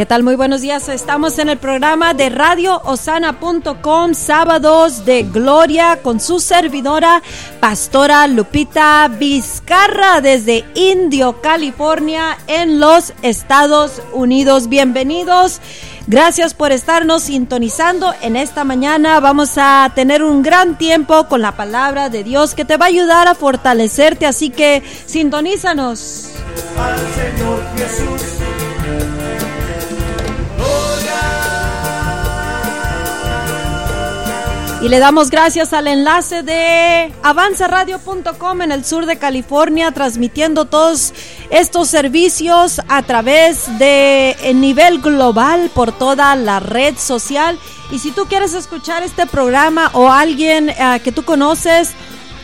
¿Qué tal? Muy buenos días. Estamos en el programa de radioosana.com, sábados de gloria, con su servidora, Pastora Lupita Vizcarra, desde Indio, California, en los Estados Unidos. Bienvenidos. Gracias por estarnos sintonizando en esta mañana. Vamos a tener un gran tiempo con la palabra de Dios que te va a ayudar a fortalecerte, así que sintonízanos. Al Señor Jesús. Y le damos gracias al enlace de avanzaradio.com en el sur de California, transmitiendo todos estos servicios a través de nivel global por toda la red social. Y si tú quieres escuchar este programa o alguien eh, que tú conoces,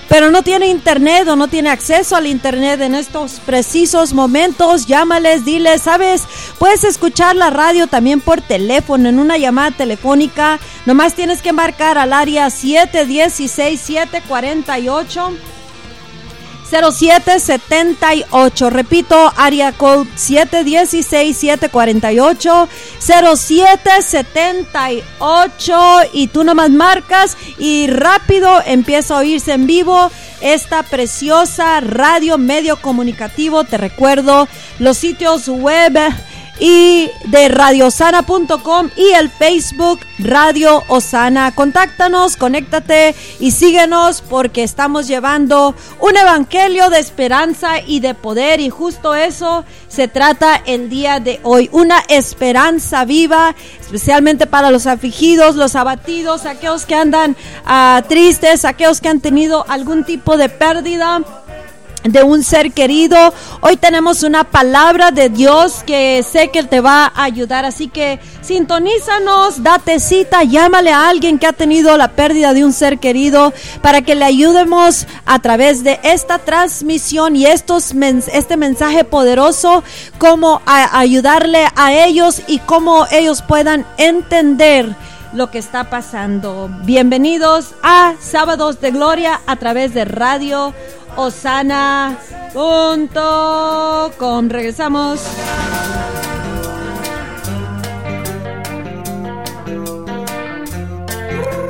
pero no tiene internet o no tiene acceso al internet en estos precisos momentos, llámales, diles, sabes, puedes escuchar la radio también por teléfono, en una llamada telefónica, nomás tienes que marcar al área 716 748 0778. Repito, área code 716-748-0778. Y tú nomás marcas y rápido empieza a oírse en vivo esta preciosa radio medio comunicativo. Te recuerdo los sitios web y de radiosana.com y el Facebook Radio Osana. Contáctanos, conéctate y síguenos porque estamos llevando un evangelio de esperanza y de poder y justo eso se trata el día de hoy. Una esperanza viva, especialmente para los afligidos, los abatidos, aquellos que andan ah, tristes, aquellos que han tenido algún tipo de pérdida de un ser querido. Hoy tenemos una palabra de Dios que sé que te va a ayudar, así que sintonízanos, date cita, llámale a alguien que ha tenido la pérdida de un ser querido para que le ayudemos a través de esta transmisión y estos este mensaje poderoso, cómo ayudarle a ellos y cómo ellos puedan entender lo que está pasando. Bienvenidos a Sábados de Gloria a través de Radio osana.com. Regresamos.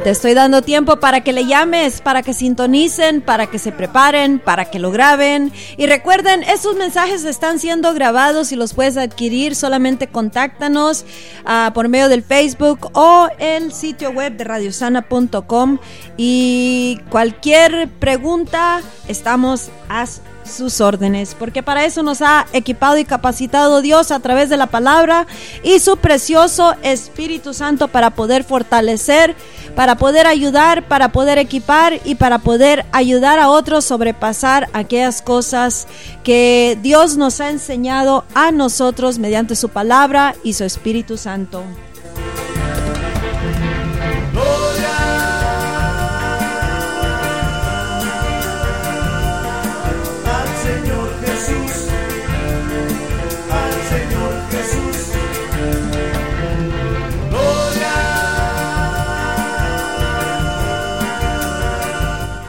Te estoy dando tiempo para que le llames, para que sintonicen, para que se preparen, para que lo graben. Y recuerden, esos mensajes están siendo grabados y los puedes adquirir. Solamente contáctanos uh, por medio del Facebook o el sitio web de radiosana.com. Y cualquier pregunta, estamos a sus órdenes, porque para eso nos ha equipado y capacitado Dios a través de la palabra y su precioso Espíritu Santo para poder fortalecer, para poder ayudar, para poder equipar y para poder ayudar a otros sobrepasar aquellas cosas que Dios nos ha enseñado a nosotros mediante su palabra y su Espíritu Santo.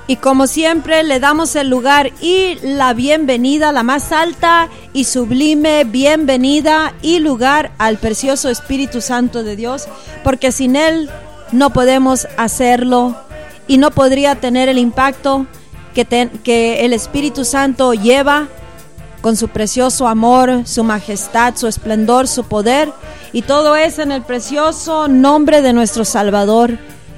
Y como siempre le damos el lugar y la bienvenida, la más alta y sublime bienvenida y lugar al precioso Espíritu Santo de Dios, porque sin Él no podemos hacerlo y no podría tener el impacto que, que el Espíritu Santo lleva con su precioso amor, su majestad, su esplendor, su poder, y todo es en el precioso nombre de nuestro Salvador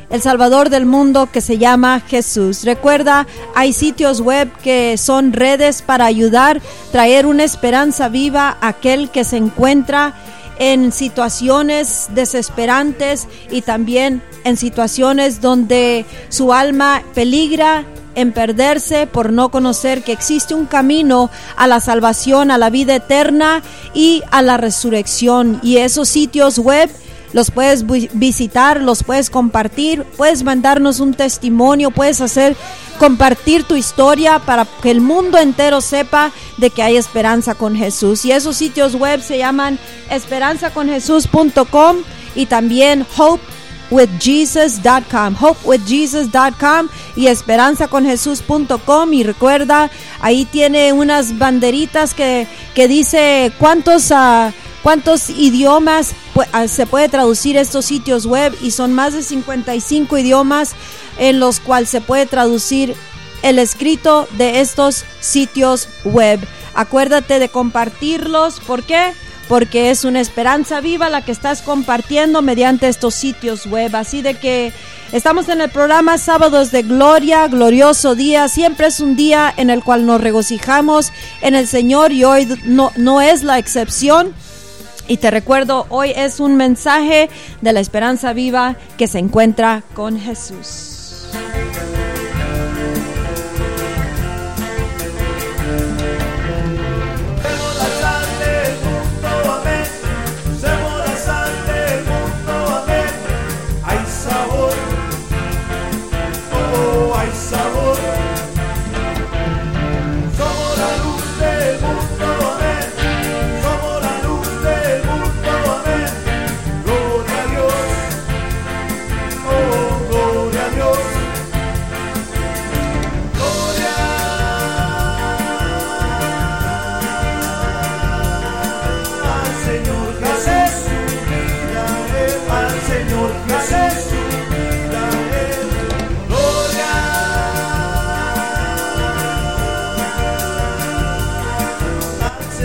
el Salvador del mundo que se llama Jesús. Recuerda, hay sitios web que son redes para ayudar, traer una esperanza viva a aquel que se encuentra en situaciones desesperantes y también en situaciones donde su alma peligra en perderse por no conocer que existe un camino a la salvación, a la vida eterna y a la resurrección. Y esos sitios web los puedes visitar, los puedes compartir, puedes mandarnos un testimonio, puedes hacer compartir tu historia para que el mundo entero sepa de que hay esperanza con Jesús. Y esos sitios web se llaman esperanzaconjesús.com y también hopewithjesus.com, hopewithjesus.com y esperanzaconjesús.com y recuerda, ahí tiene unas banderitas que, que dice cuántos uh, cuántos idiomas ah, se puede traducir estos sitios web y son más de 55 idiomas en los cuales se puede traducir el escrito de estos sitios web. Acuérdate de compartirlos. ¿Por qué? Porque es una esperanza viva la que estás compartiendo mediante estos sitios web. Así de que estamos en el programa Sábados de Gloria, glorioso día. Siempre es un día en el cual nos regocijamos en el Señor y hoy no, no es la excepción. Y te recuerdo, hoy es un mensaje de la esperanza viva que se encuentra con Jesús.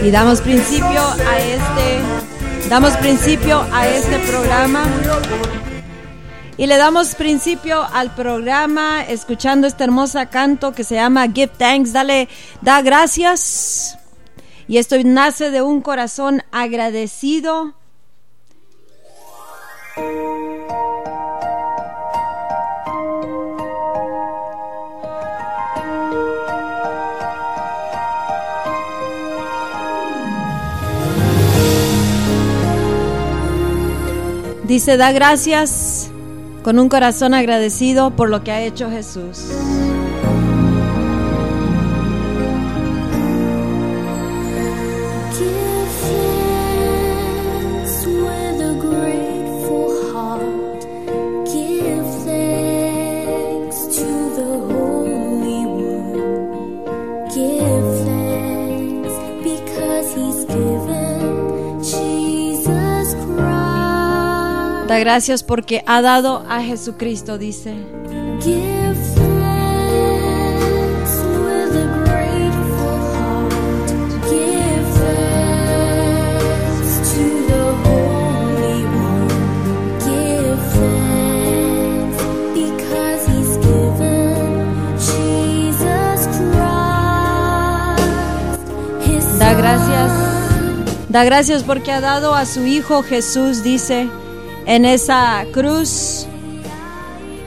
Y damos principio a este damos principio a este programa y le damos principio al programa escuchando este hermoso canto que se llama Give Thanks, dale da gracias. Y esto nace de un corazón agradecido. Dice, da gracias con un corazón agradecido por lo que ha hecho Jesús. Da gracias porque ha dado a Jesucristo, dice. Da gracias. Da gracias porque ha dado a su Hijo Jesús, dice en esa cruz.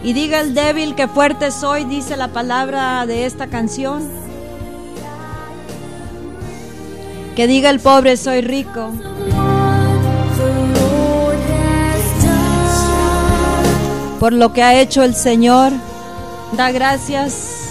Y diga el débil que fuerte soy, dice la palabra de esta canción. Que diga el pobre soy rico. Por lo que ha hecho el Señor, da gracias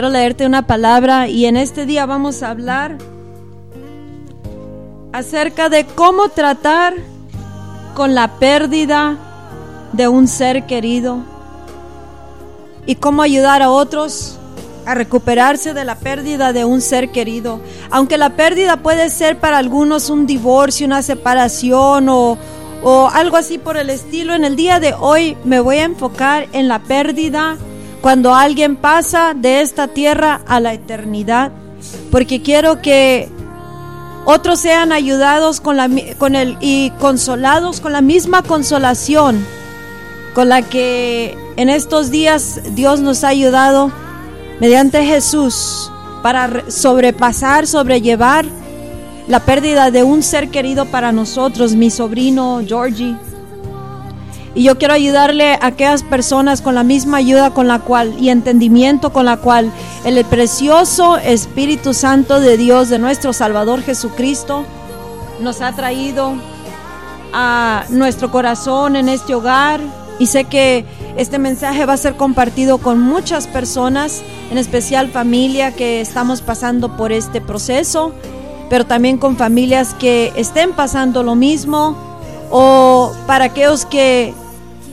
Quiero leerte una palabra y en este día vamos a hablar acerca de cómo tratar con la pérdida de un ser querido y cómo ayudar a otros a recuperarse de la pérdida de un ser querido. Aunque la pérdida puede ser para algunos un divorcio, una separación o, o algo así por el estilo, en el día de hoy me voy a enfocar en la pérdida cuando alguien pasa de esta tierra a la eternidad, porque quiero que otros sean ayudados con, la, con el, y consolados con la misma consolación con la que en estos días Dios nos ha ayudado mediante Jesús para sobrepasar, sobrellevar la pérdida de un ser querido para nosotros, mi sobrino Georgie. Y yo quiero ayudarle a aquellas personas con la misma ayuda con la cual y entendimiento con la cual el precioso Espíritu Santo de Dios, de nuestro Salvador Jesucristo, nos ha traído a nuestro corazón en este hogar. Y sé que este mensaje va a ser compartido con muchas personas, en especial familia que estamos pasando por este proceso, pero también con familias que estén pasando lo mismo o para aquellos que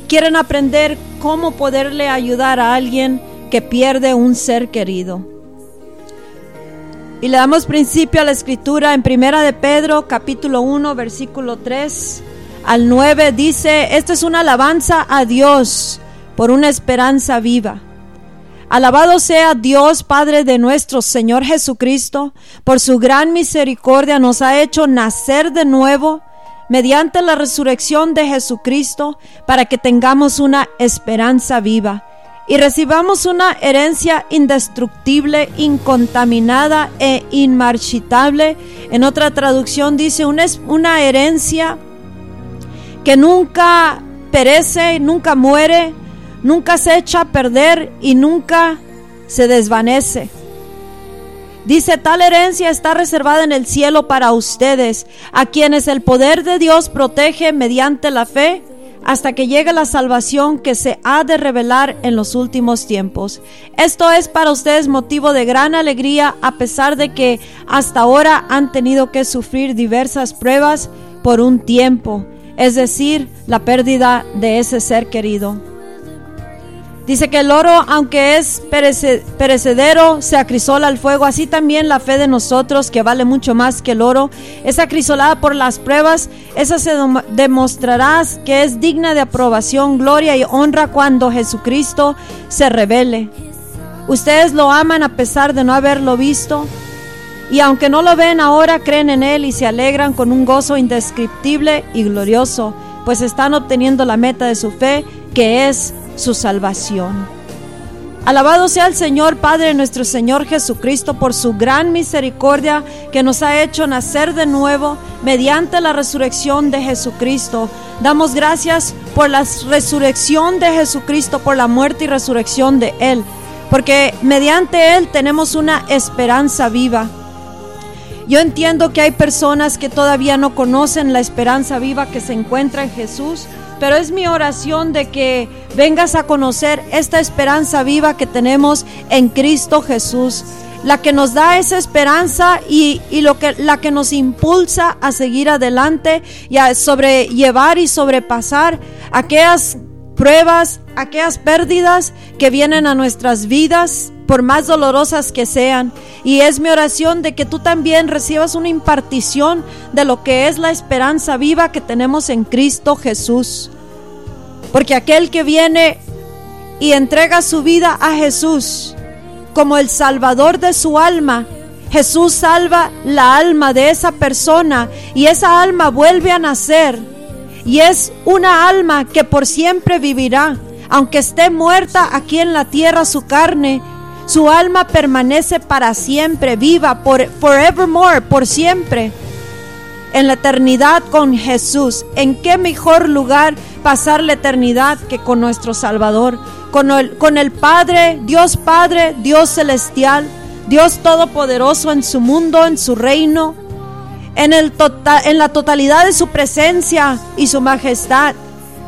quieren aprender cómo poderle ayudar a alguien que pierde un ser querido. Y le damos principio a la escritura en Primera de Pedro, capítulo 1, versículo 3 al 9 dice, esta es una alabanza a Dios por una esperanza viva. Alabado sea Dios Padre de nuestro Señor Jesucristo, por su gran misericordia nos ha hecho nacer de nuevo mediante la resurrección de Jesucristo para que tengamos una esperanza viva y recibamos una herencia indestructible, incontaminada e inmarchitable. En otra traducción dice una, una herencia que nunca perece, nunca muere, nunca se echa a perder y nunca se desvanece. Dice, tal herencia está reservada en el cielo para ustedes, a quienes el poder de Dios protege mediante la fe hasta que llegue la salvación que se ha de revelar en los últimos tiempos. Esto es para ustedes motivo de gran alegría a pesar de que hasta ahora han tenido que sufrir diversas pruebas por un tiempo es decir, la pérdida de ese ser querido. Dice que el oro, aunque es perecedero, se acrisola al fuego. Así también la fe de nosotros, que vale mucho más que el oro, es acrisolada por las pruebas. Esa se demostrará que es digna de aprobación, gloria y honra cuando Jesucristo se revele. Ustedes lo aman a pesar de no haberlo visto. Y aunque no lo ven ahora, creen en Él y se alegran con un gozo indescriptible y glorioso, pues están obteniendo la meta de su fe, que es su salvación. Alabado sea el Señor Padre nuestro Señor Jesucristo por su gran misericordia que nos ha hecho nacer de nuevo mediante la resurrección de Jesucristo. Damos gracias por la resurrección de Jesucristo, por la muerte y resurrección de Él, porque mediante Él tenemos una esperanza viva. Yo entiendo que hay personas que todavía no conocen la esperanza viva que se encuentra en Jesús, pero es mi oración de que vengas a conocer esta esperanza viva que tenemos en Cristo Jesús, la que nos da esa esperanza y, lo que, la que nos impulsa a seguir adelante y a sobrellevar y sobrepasar aquellas pruebas, aquellas pérdidas que vienen a nuestras vidas por más dolorosas que sean. Y es mi oración de que tú también recibas una impartición de lo que es la esperanza viva que tenemos en Cristo Jesús. Porque aquel que viene y entrega su vida a Jesús como el salvador de su alma, Jesús salva la alma de esa persona y esa alma vuelve a nacer. Y es una alma que por siempre vivirá. Aunque esté muerta aquí en la tierra su carne, su alma permanece para siempre, viva, por forevermore, por siempre. En la eternidad con Jesús. ¿En qué mejor lugar pasar la eternidad que con nuestro Salvador? Con el, con el Padre, Dios Padre, Dios Celestial, Dios Todopoderoso en su mundo, en su reino, en, el tota-, en la totalidad de su presencia y su majestad,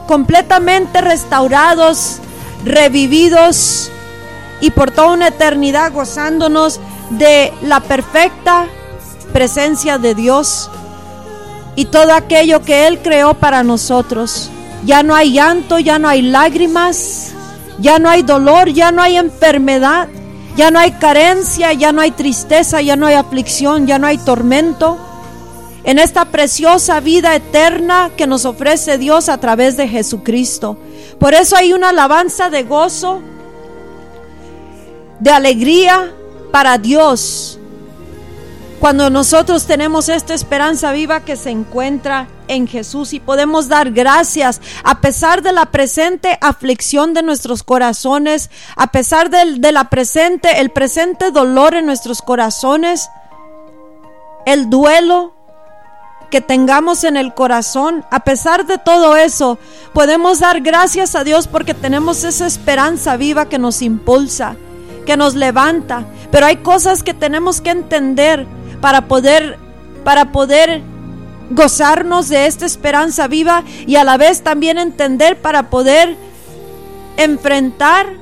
completamente restaurados, revividos, y por toda una eternidad gozándonos de la perfecta presencia de Dios y todo aquello que Él creó para nosotros. Ya no hay llanto, ya no hay lágrimas, ya no hay dolor, ya no hay enfermedad, ya no hay carencia, ya no hay tristeza, ya no hay aflicción, ya no hay tormento. En esta preciosa vida eterna que nos ofrece Dios a través de Jesucristo. Por eso hay una alabanza de gozo de alegría para Dios cuando nosotros tenemos esta esperanza viva que se encuentra en Jesús y podemos dar gracias a pesar de la presente aflicción de nuestros corazones, a pesar de, la presente, el presente dolor en nuestros corazones, el duelo que tengamos en el corazón, a pesar de todo eso, podemos dar gracias a Dios porque tenemos esa esperanza viva que nos impulsa que nos levanta, pero hay cosas que tenemos que entender para poder para poder gozarnos de esta esperanza viva y a la vez también entender para poder enfrentar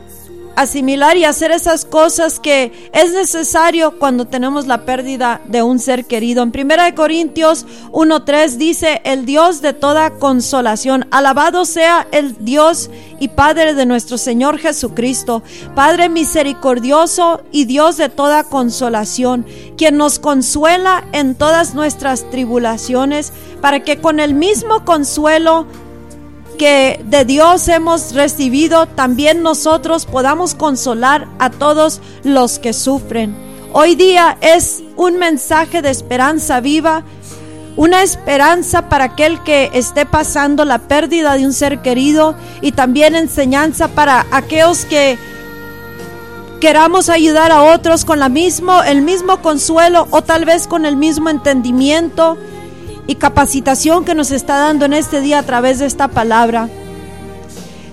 asimilar y hacer esas cosas que es necesario cuando tenemos la pérdida de un ser querido. En 1 Corintios 1.3 dice, el Dios de toda consolación, alabado sea el Dios y Padre de nuestro Señor Jesucristo, Padre misericordioso y Dios de toda consolación, quien nos consuela en todas nuestras tribulaciones, para que con el mismo consuelo que de Dios hemos recibido, también nosotros podamos consolar a todos los que sufren. Hoy día es un mensaje de esperanza viva, una esperanza para aquel que esté pasando la pérdida de un ser querido y también enseñanza para aquellos que queramos ayudar a otros con la mismo, el mismo consuelo o tal vez con el mismo entendimiento y capacitación que nos está dando en este día a través de esta palabra.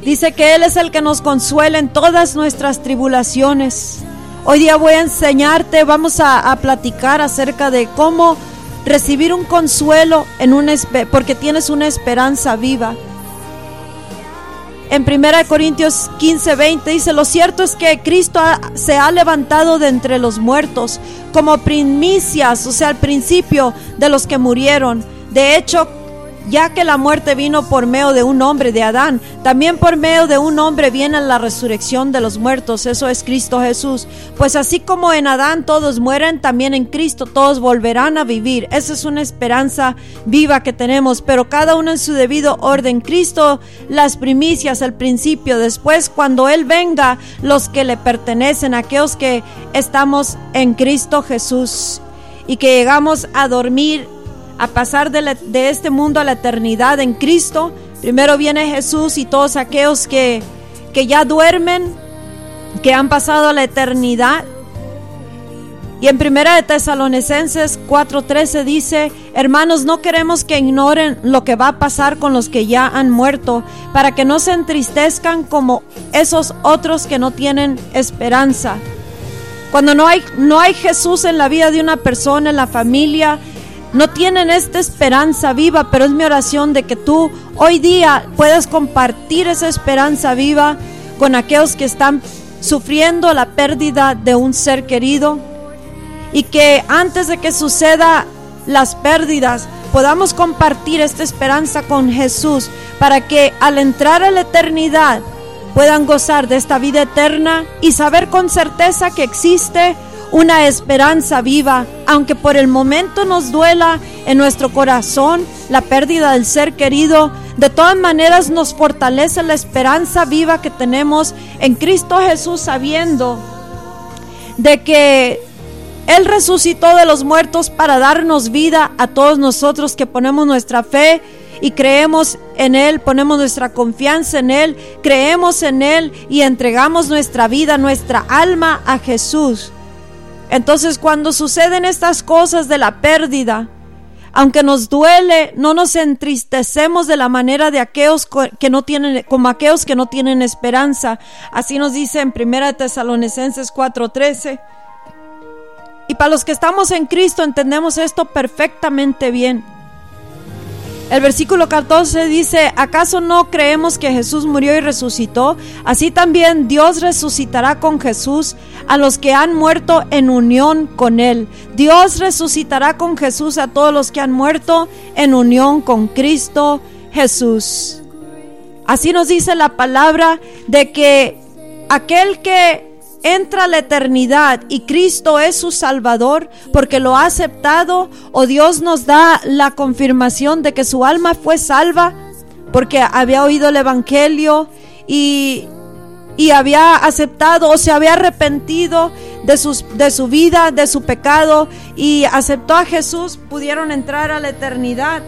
Dice que Él es el que nos consuela en todas nuestras tribulaciones. Hoy día voy a enseñarte, vamos a, platicar acerca de cómo recibir un consuelo en un porque tienes una esperanza viva. En 1 Corintios 15, 20 dice, lo cierto es que Cristo se ha levantado de entre los muertos como primicias, o sea, al principio de los que murieron. De hecho, ya que la muerte vino por medio de un hombre, de Adán, también por medio de un hombre viene la resurrección de los muertos, eso es Cristo Jesús. Pues así como en Adán todos mueren, también en Cristo todos volverán a vivir. Esa es una esperanza viva que tenemos, pero cada uno en su debido orden. Cristo, las primicias, el principio, después cuando Él venga, los que le pertenecen, aquellos que estamos en Cristo Jesús y que llegamos a dormir a pasar de, este mundo a la eternidad en Cristo. Primero viene Jesús y todos aquellos que, que ya duermen, que han pasado a la eternidad. Y en primera de Tesalonicenses 4:13 dice, hermanos, no queremos que ignoren lo que va a pasar con los que ya han muerto, para que no se entristezcan como esos otros que no tienen esperanza. Cuando no hay, no hay Jesús en la vida de una persona, en la familia, no tienen esta esperanza viva, pero es mi oración de que tú hoy día puedas compartir esa esperanza viva con aquellos que están sufriendo la pérdida de un ser querido. Y que antes de que suceda las pérdidas podamos compartir esta esperanza con Jesús para que al entrar a la eternidad puedan gozar de esta vida eterna y saber con certeza que existe una esperanza viva, aunque por el momento nos duela en nuestro corazón la pérdida del ser querido, de todas maneras nos fortalece la esperanza viva que tenemos en Cristo Jesús sabiendo de que Él resucitó de los muertos para darnos vida a todos nosotros que ponemos nuestra fe y creemos en Él, ponemos nuestra confianza en Él, creemos en Él y entregamos nuestra vida, nuestra alma a Jesús. Entonces cuando suceden estas cosas de la pérdida, aunque nos duele, no nos entristecemos de la manera de aquellos que no tienen, como aquellos que no tienen esperanza. Así nos dice en 1 Tesalonicenses 4:13. Y para los que estamos en Cristo entendemos esto perfectamente bien. El versículo 14 dice, ¿acaso no creemos que Jesús murió y resucitó? Así también Dios resucitará con Jesús a los que han muerto en unión con Él. Dios resucitará con Jesús a todos los que han muerto en unión con Cristo Jesús. Así nos dice la palabra de que aquel que entra a la eternidad y Cristo es su Salvador porque lo ha aceptado o Dios nos da la confirmación de que su alma fue salva porque había oído el Evangelio y, y había aceptado o se había arrepentido de, sus, de su vida, de su pecado y aceptó a Jesús, pudieron entrar a la eternidad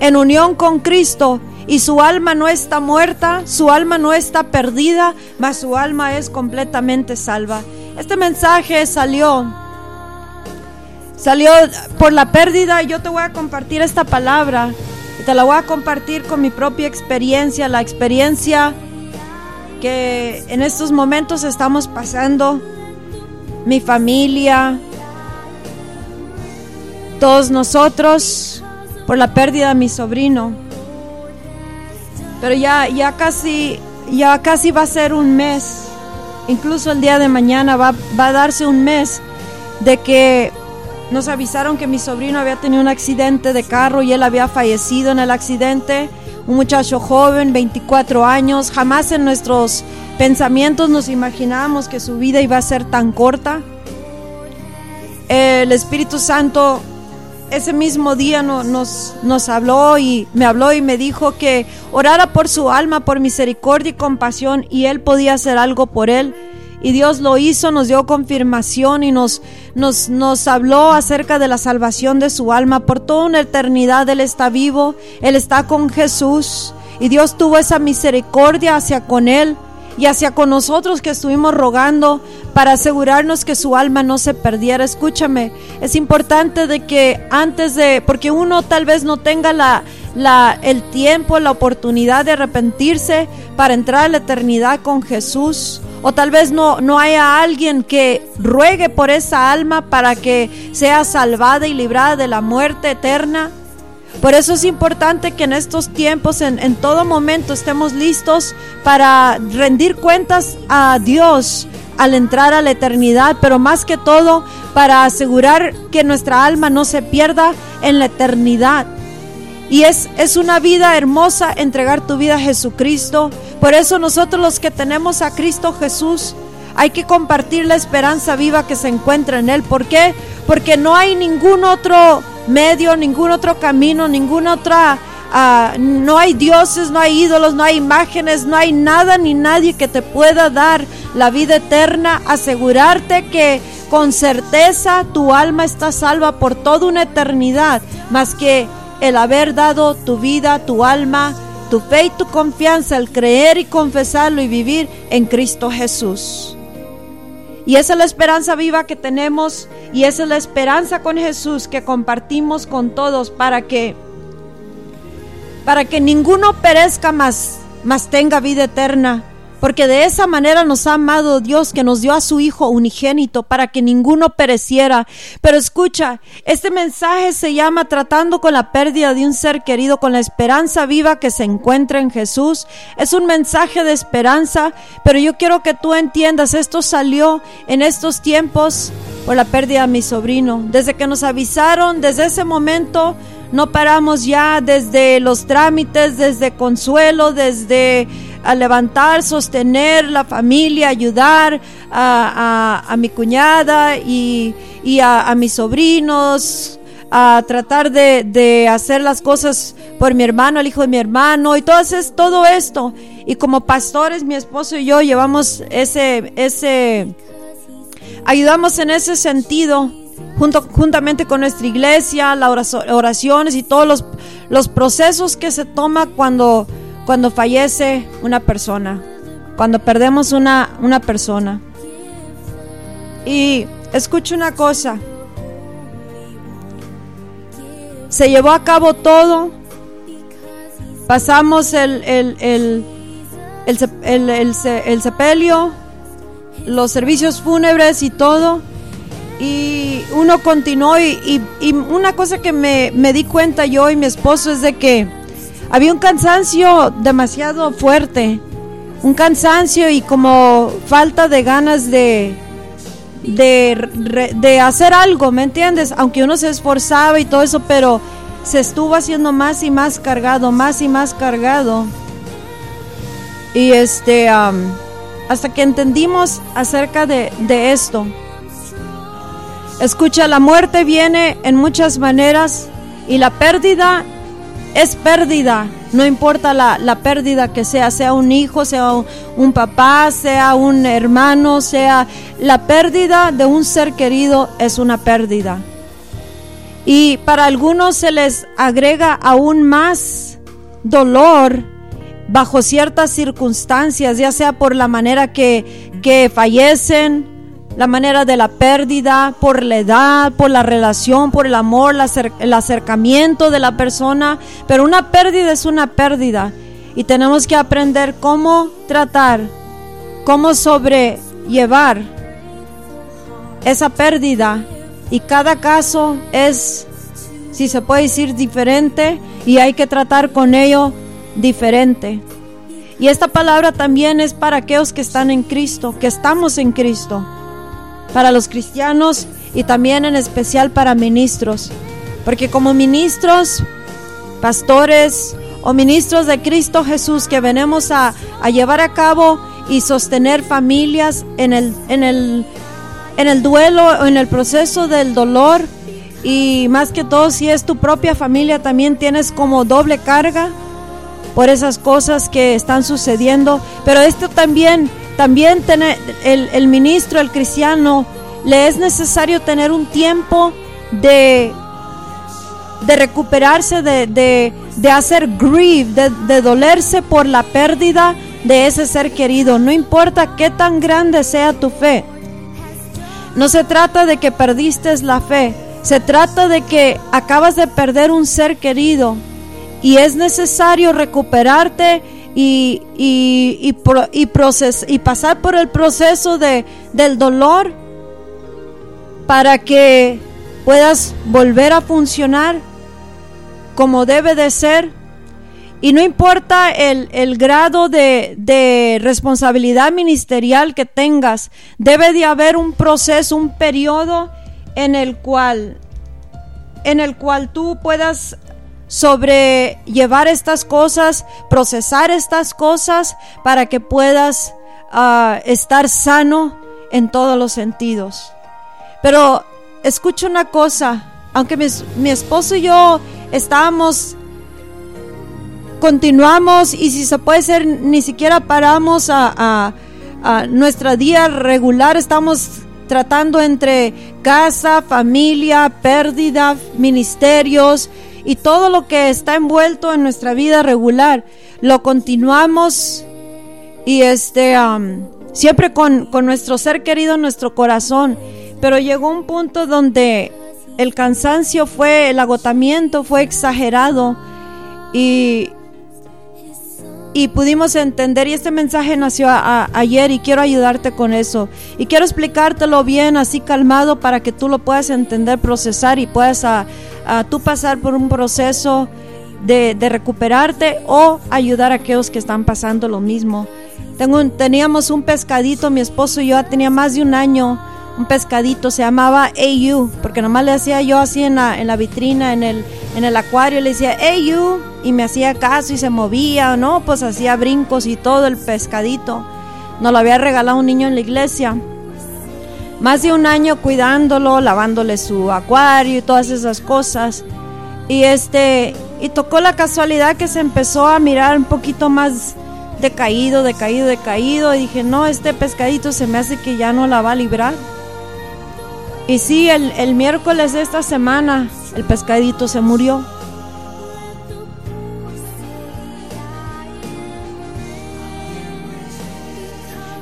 en unión con Cristo y su alma no está muerta, su alma no está perdida, mas su alma es completamente salva. Este mensaje salió salió por la pérdida y yo te voy a compartir esta palabra y te la voy a compartir con mi propia experiencia, la experiencia que en estos momentos estamos pasando, mi familia, todos nosotros por la pérdida de mi sobrino. Pero ya, ya casi, ya casi va a ser un mes. Incluso el día de mañana va, va a darse un mes de que nos avisaron que mi sobrino había tenido un accidente de carro y él había fallecido en el accidente. Un muchacho joven, 24 años. Jamás en nuestros pensamientos nos imaginábamos que su vida iba a ser tan corta. El Espíritu Santo ese mismo día nos, habló y me habló y me dijo que orara por su alma, por misericordia y compasión y él podía hacer algo por él. Y Dios lo hizo, nos dio confirmación y nos, nos habló acerca de la salvación de su alma. Por toda una eternidad Él está vivo, Él está con Jesús. Y Dios tuvo esa misericordia hacia con Él y hacia con nosotros que estuvimos rogando para asegurarnos que su alma no se perdiera. Escúchame, es importante de que antes de, porque uno tal vez no tenga la, la, el tiempo, la oportunidad de arrepentirse para entrar a la eternidad con Jesús. O tal vez no, no haya alguien que ruegue por esa alma para que sea salvada y librada de la muerte eterna. Por eso es importante que en estos tiempos, en, todo momento, estemos listos para rendir cuentas a Dios al entrar a la eternidad, pero más que todo para asegurar que nuestra alma no se pierda en la eternidad. Y es, es una vida hermosa entregar tu vida a Jesucristo. Por eso nosotros los que tenemos a Cristo Jesús, hay que compartir la esperanza viva que se encuentra en Él. ¿Por qué? Porque no hay ningún otro medio, ningún otro camino, ninguna otra... Ah, no hay dioses, no hay ídolos, no hay imágenes, no hay nada ni nadie que te pueda dar la vida eterna, asegurarte que con certeza tu alma está salva por toda una eternidad, más que el haber dado tu vida, tu alma, tu fe y tu confianza, el creer y confesarlo y vivir en Cristo Jesús. Y esa es la esperanza viva que tenemos y esa es la esperanza con Jesús que compartimos con todos para que para que ninguno perezca más, más tenga vida eterna porque de esa manera nos ha amado Dios que nos dio a su Hijo unigénito para que ninguno pereciera. Pero escucha, este mensaje se llama tratando con la pérdida de un ser querido, con la esperanza viva que se encuentra en Jesús. Es un mensaje de esperanza, pero yo quiero que tú entiendas, esto salió en estos tiempos por la pérdida de mi sobrino. Desde que nos avisaron, desde ese momento, no paramos ya desde los trámites, desde consuelo, desde a levantar, sostener la familia, ayudar a, mi cuñada y, a, mis sobrinos, a tratar de, hacer las cosas por mi hermano, el hijo de mi hermano, y todo, es, todo esto. Y como pastores, mi esposo y yo llevamos ese, ese, ayudamos en ese sentido. Junto, juntamente con nuestra iglesia, las oraciones y todos los, los procesos que se toma cuando, cuando fallece una persona, cuando perdemos una, una persona. Y escucho una cosa, se llevó a cabo todo, pasamos el, el, el, el, sepelio, los servicios fúnebres y todo, y uno continuó y, y, una cosa que me, me di cuenta yo y mi esposo es de que había un cansancio demasiado fuerte, un cansancio y como falta de ganas de, de, hacer algo, ¿me entiendes? Aunque uno se esforzaba y todo eso, pero se estuvo haciendo más y más cargado, más y más cargado. Y este, hasta que entendimos acerca de, de esto. Escucha, la muerte viene en muchas maneras y la pérdida es pérdida, no importa la, pérdida que sea, sea un hijo, sea un, papá, sea un hermano, sea la pérdida de un ser querido es una pérdida. Y para algunos se les agrega aún más dolor bajo ciertas circunstancias, ya sea por la manera que, que fallecen, la manera de la pérdida, por la edad, por la relación, por el amor, el acercamiento de la persona. Pero una pérdida es una pérdida y tenemos que aprender cómo tratar, cómo sobrellevar esa pérdida. Y cada caso es si se puede decir diferente, y hay que tratar con ello diferente. Y esta palabra también es para aquellos que están en Cristo, que estamos en Cristo, para los cristianos y también en especial para ministros. Porque como ministros, pastores o ministros de Cristo Jesús que venimos a, llevar a cabo y sostener familias en el, en el, en el duelo o en el proceso del dolor, y más que todo si es tu propia familia también tienes como doble carga por esas cosas que están sucediendo. Pero esto también también tener el, ministro el cristiano le es necesario tener un tiempo de de recuperarse de, de, de hacer grieve de, de dolerse por la pérdida de ese ser querido. No importa qué tan grande sea tu fe. No se trata de que perdiste la fe. Se trata de que acabas de perder un ser querido y es necesario recuperarte y, y, y, y pasar por el proceso de, del dolor para que puedas volver a funcionar como debe de ser. Y no importa el, el grado de, de, responsabilidad ministerial que tengas, debe de haber un proceso, un periodo en el cual en el cual tú puedas sobrellevar estas cosas, procesar estas cosas para que puedas ah, estar sano en todos los sentidos. Pero escucha una cosa, aunque mi, esposo y yo estábamos, continuamos y si se puede ser, ni siquiera paramos a, a nuestra día regular, estamos tratando entre casa, familia, pérdida, ministerios y todo lo que está envuelto en nuestra vida regular. Lo continuamos y este siempre con, con nuestro ser querido en nuestro corazón. Pero llegó un punto donde el cansancio fue, el agotamiento fue exagerado y, y pudimos entender y este mensaje nació ayer y quiero ayudarte con eso. Y quiero explicártelo bien así calmado para que tú lo puedas entender procesar y puedas a, tú pasar por un proceso de, recuperarte o ayudar a aquellos que están pasando lo mismo. Teníamos un pescadito mi esposo y yo tenía más de un año un pescadito, se llamaba AU, porque nomás le hacía yo así en la, en la vitrina, en el, en el acuario, le decía AU, y me hacía caso y se movía, ¿no? Pues hacía brincos y todo el pescadito. Nos lo había regalado un niño en la iglesia. Más de un año cuidándolo, lavándole su acuario y todas esas cosas. Y este, y tocó la casualidad que se empezó a mirar un poquito más decaído, decaído, decaído. Y dije, no, este pescadito se me hace que ya no la va a librar. Y sí, el, miércoles de esta semana el pescadito se murió.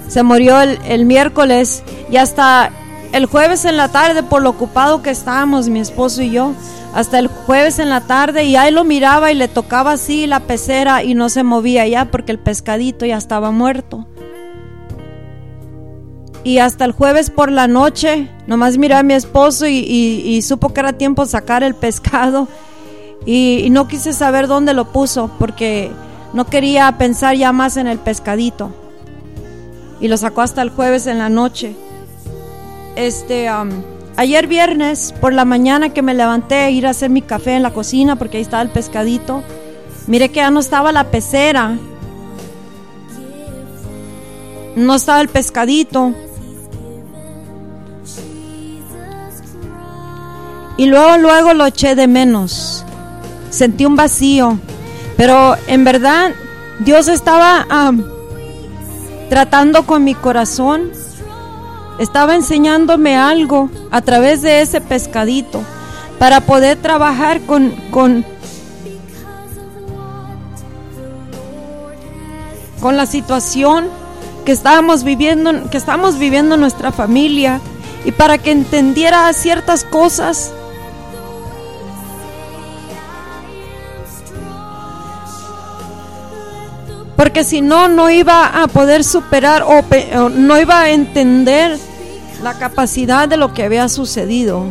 Se murió el, el, miércoles y hasta el jueves en la tarde, por lo ocupado que estábamos, mi esposo y yo, hasta el jueves en la tarde y ahí lo miraba y le tocaba así la pecera y no se movía ya porque el pescadito ya estaba muerto. Y hasta el jueves por la noche, nomás miré a mi esposo y, supo que era tiempo sacar el pescado. Y, no quise saber dónde lo puso porque no quería pensar ya más en el pescadito. Y lo sacó hasta el jueves en la noche. Este, ayer viernes por la mañana que me levanté a ir a hacer mi café en la cocina porque ahí estaba el pescadito. Miré que ya no estaba la pecera. No estaba el pescadito. Y luego, luego lo eché de menos. Sentí un vacío. Pero en verdad Dios estaba tratando con mi corazón. Estaba enseñándome algo a través de ese pescadito para poder trabajar con, con, con la situación que estábamos viviendo, que estamos viviendo nuestra familia y para que entendiera ciertas cosas porque si no, no iba a poder superar o, no iba a entender la capacidad de lo que había sucedido.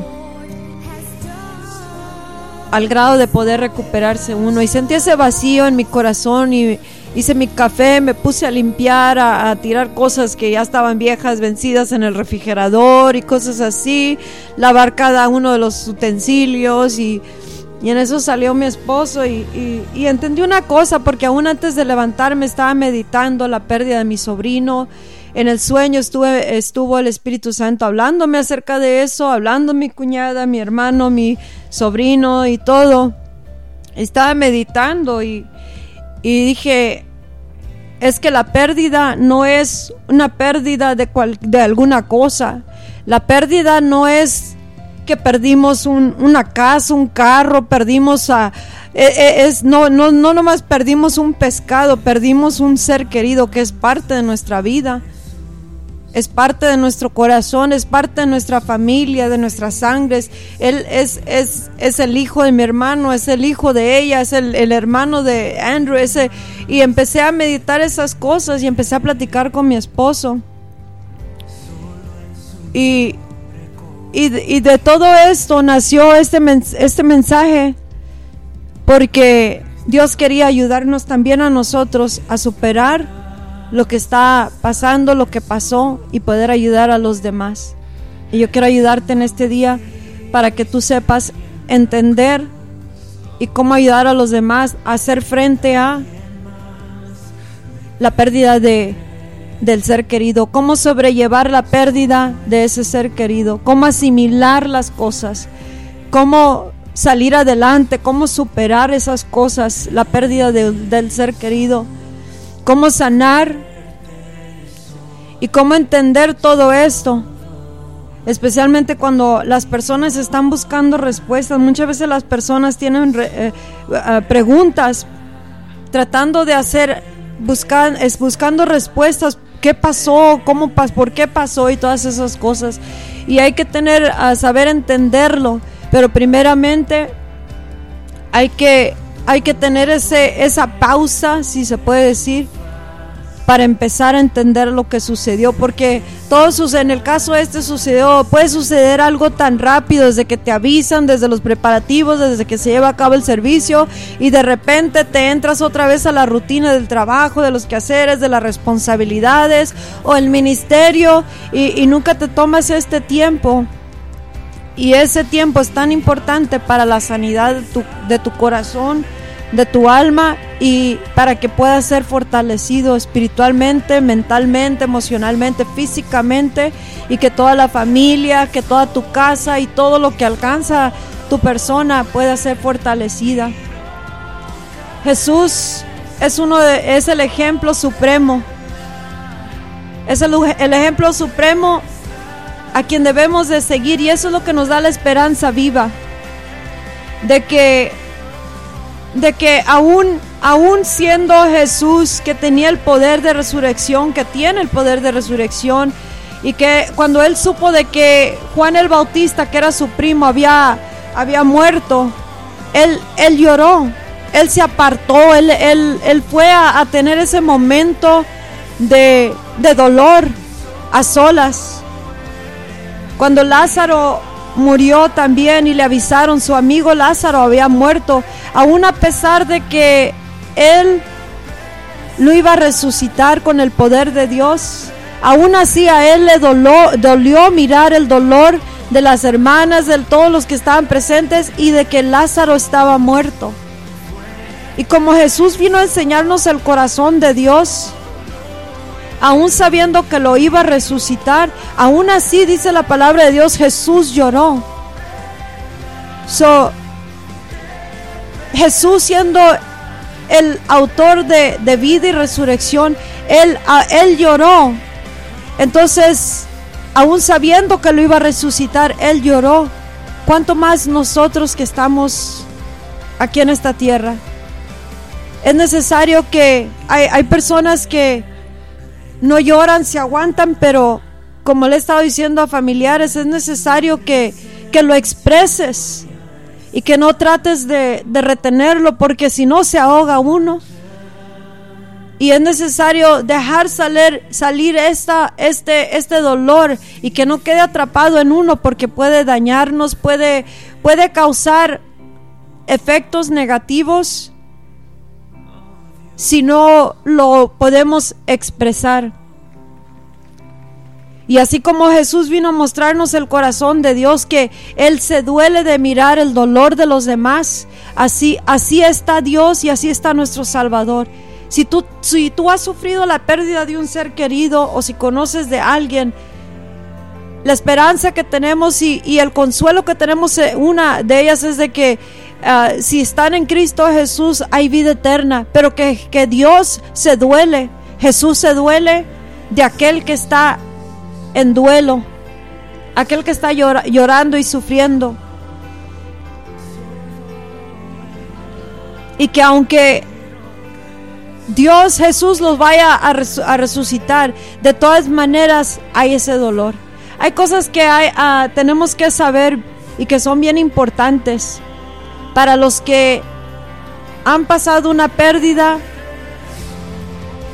al grado de poder recuperarse uno. Y sentí ese vacío en mi corazón y hice mi café, me puse a limpiar, a, tirar cosas que ya estaban viejas, vencidas en el refrigerador y cosas así, lavar cada uno de los utensilios y, en eso salió mi esposo y, y, entendí una cosa, porque aún antes de levantarme estaba meditando la pérdida de mi sobrino. En el sueño estuve, estuvo el Espíritu Santo hablándome acerca de eso, hablando mi cuñada, mi hermano, mi sobrino y todo. Estaba meditando y, y dije, es que la pérdida no es una pérdida de, de alguna cosa. La pérdida no es que perdimos una casa, un carro, perdimos a... E, e, es, no, no, no nomás perdimos un pescado, perdimos un ser querido que es parte de nuestra vida es parte de nuestro corazón, es parte de nuestra familia, de nuestras sangres. Él es, es, es el hijo de mi hermano, es el hijo de ella, es el, hermano de Andrew. Y empecé a meditar esas cosas y empecé a platicar con mi esposo. Y, y, de todo esto nació este, este mensaje, porque Dios quería ayudarnos también a nosotros a superar lo que está pasando, lo que pasó y poder ayudar a los demás. Y yo quiero ayudarte en este día para que tú sepas entender y cómo ayudar a los demás a hacer frente a la pérdida de, del ser querido, cómo sobrellevar la pérdida de ese ser querido, cómo asimilar las cosas, cómo salir adelante, cómo superar esas cosas, la pérdida del ser querido cómo sanar y cómo entender todo esto. Especialmente cuando las personas están buscando respuestas. Muchas veces las personas tienen eh, eh, preguntas tratando de hacer, buscar, es buscando respuestas. ¿Qué pasó? ¿Cómo pasó? ¿Por qué pasó? Y todas esas cosas. Y hay que tener, a saber entenderlo. Pero primeramente hay que, hay que tener ese, esa pausa, si se puede decir, para empezar a entender lo que sucedió, porque todo sucede, en el caso este sucedió, puede suceder algo tan rápido desde que te avisan, desde los preparativos, desde que se lleva a cabo el servicio y de repente te entras otra vez a la rutina del trabajo, de los quehaceres, de las responsabilidades o el ministerio y, nunca te tomas este tiempo. Y ese tiempo es tan importante para la sanidad de tu corazón, de tu alma y para que puedas ser fortalecido espiritualmente, mentalmente, emocionalmente, físicamente y que toda la familia, que toda tu casa y todo lo que alcanza tu persona pueda ser fortalecida. Jesús es uno de, es el ejemplo supremo. Es el, el ejemplo supremo a quien debemos de seguir y eso es lo que nos da la esperanza viva de que de que aún, aún siendo Jesús que tenía el poder de resurrección, que tiene el poder de resurrección, y que cuando él supo de que Juan el Bautista, que era su primo, había, había muerto, él, él lloró, él se apartó, él, él, fue a, a, tener ese momento de, de dolor a solas. Cuando Lázaro murió también y le avisaron, su amigo Lázaro había muerto, aún a pesar de que él lo iba a resucitar con el poder de Dios. Aún así a él le dolió mirar el dolor de las hermanas, de todos los que estaban presentes y de que Lázaro estaba muerto. Y como Jesús vino a enseñarnos el corazón de Dios, aún sabiendo que lo iba a resucitar, aún así dice la palabra de Dios, Jesús lloró. So, Jesús siendo el autor de, vida y resurrección, él, él lloró. Entonces, aún sabiendo que lo iba a resucitar, Él lloró. ¿Cuánto más nosotros que estamos aquí en esta tierra? Es necesario que hay, hay personas que no lloran, se aguantan, pero como le he estado diciendo a familiares, es necesario que, que lo expreses y que no trates de, de, retenerlo porque si no se ahoga uno. Y es necesario dejar salir, salir esta, este, este dolor y que no quede atrapado en uno porque puede dañarnos, puede, puede causar efectos negativos si no lo podemos expresar. Y así como Jesús vino a mostrarnos el corazón de Dios, que Él se duele de mirar el dolor de los demás, así, así está Dios y así está nuestro Salvador. Si tú, si tú has sufrido la pérdida de un ser querido o si conoces de alguien, la esperanza que tenemos y, el consuelo que tenemos, eh, una de ellas es de que ah, si están en Cristo Jesús hay vida eterna, pero que, que Dios se duele, Jesús se duele de aquel que está en duelo, aquel que está llorando y sufriendo. Y que aunque Dios Jesús los vaya a, resucitar, de todas maneras hay ese dolor. Hay cosas que hay, ah, tenemos que saber y que son bien importantes para los que han pasado una pérdida,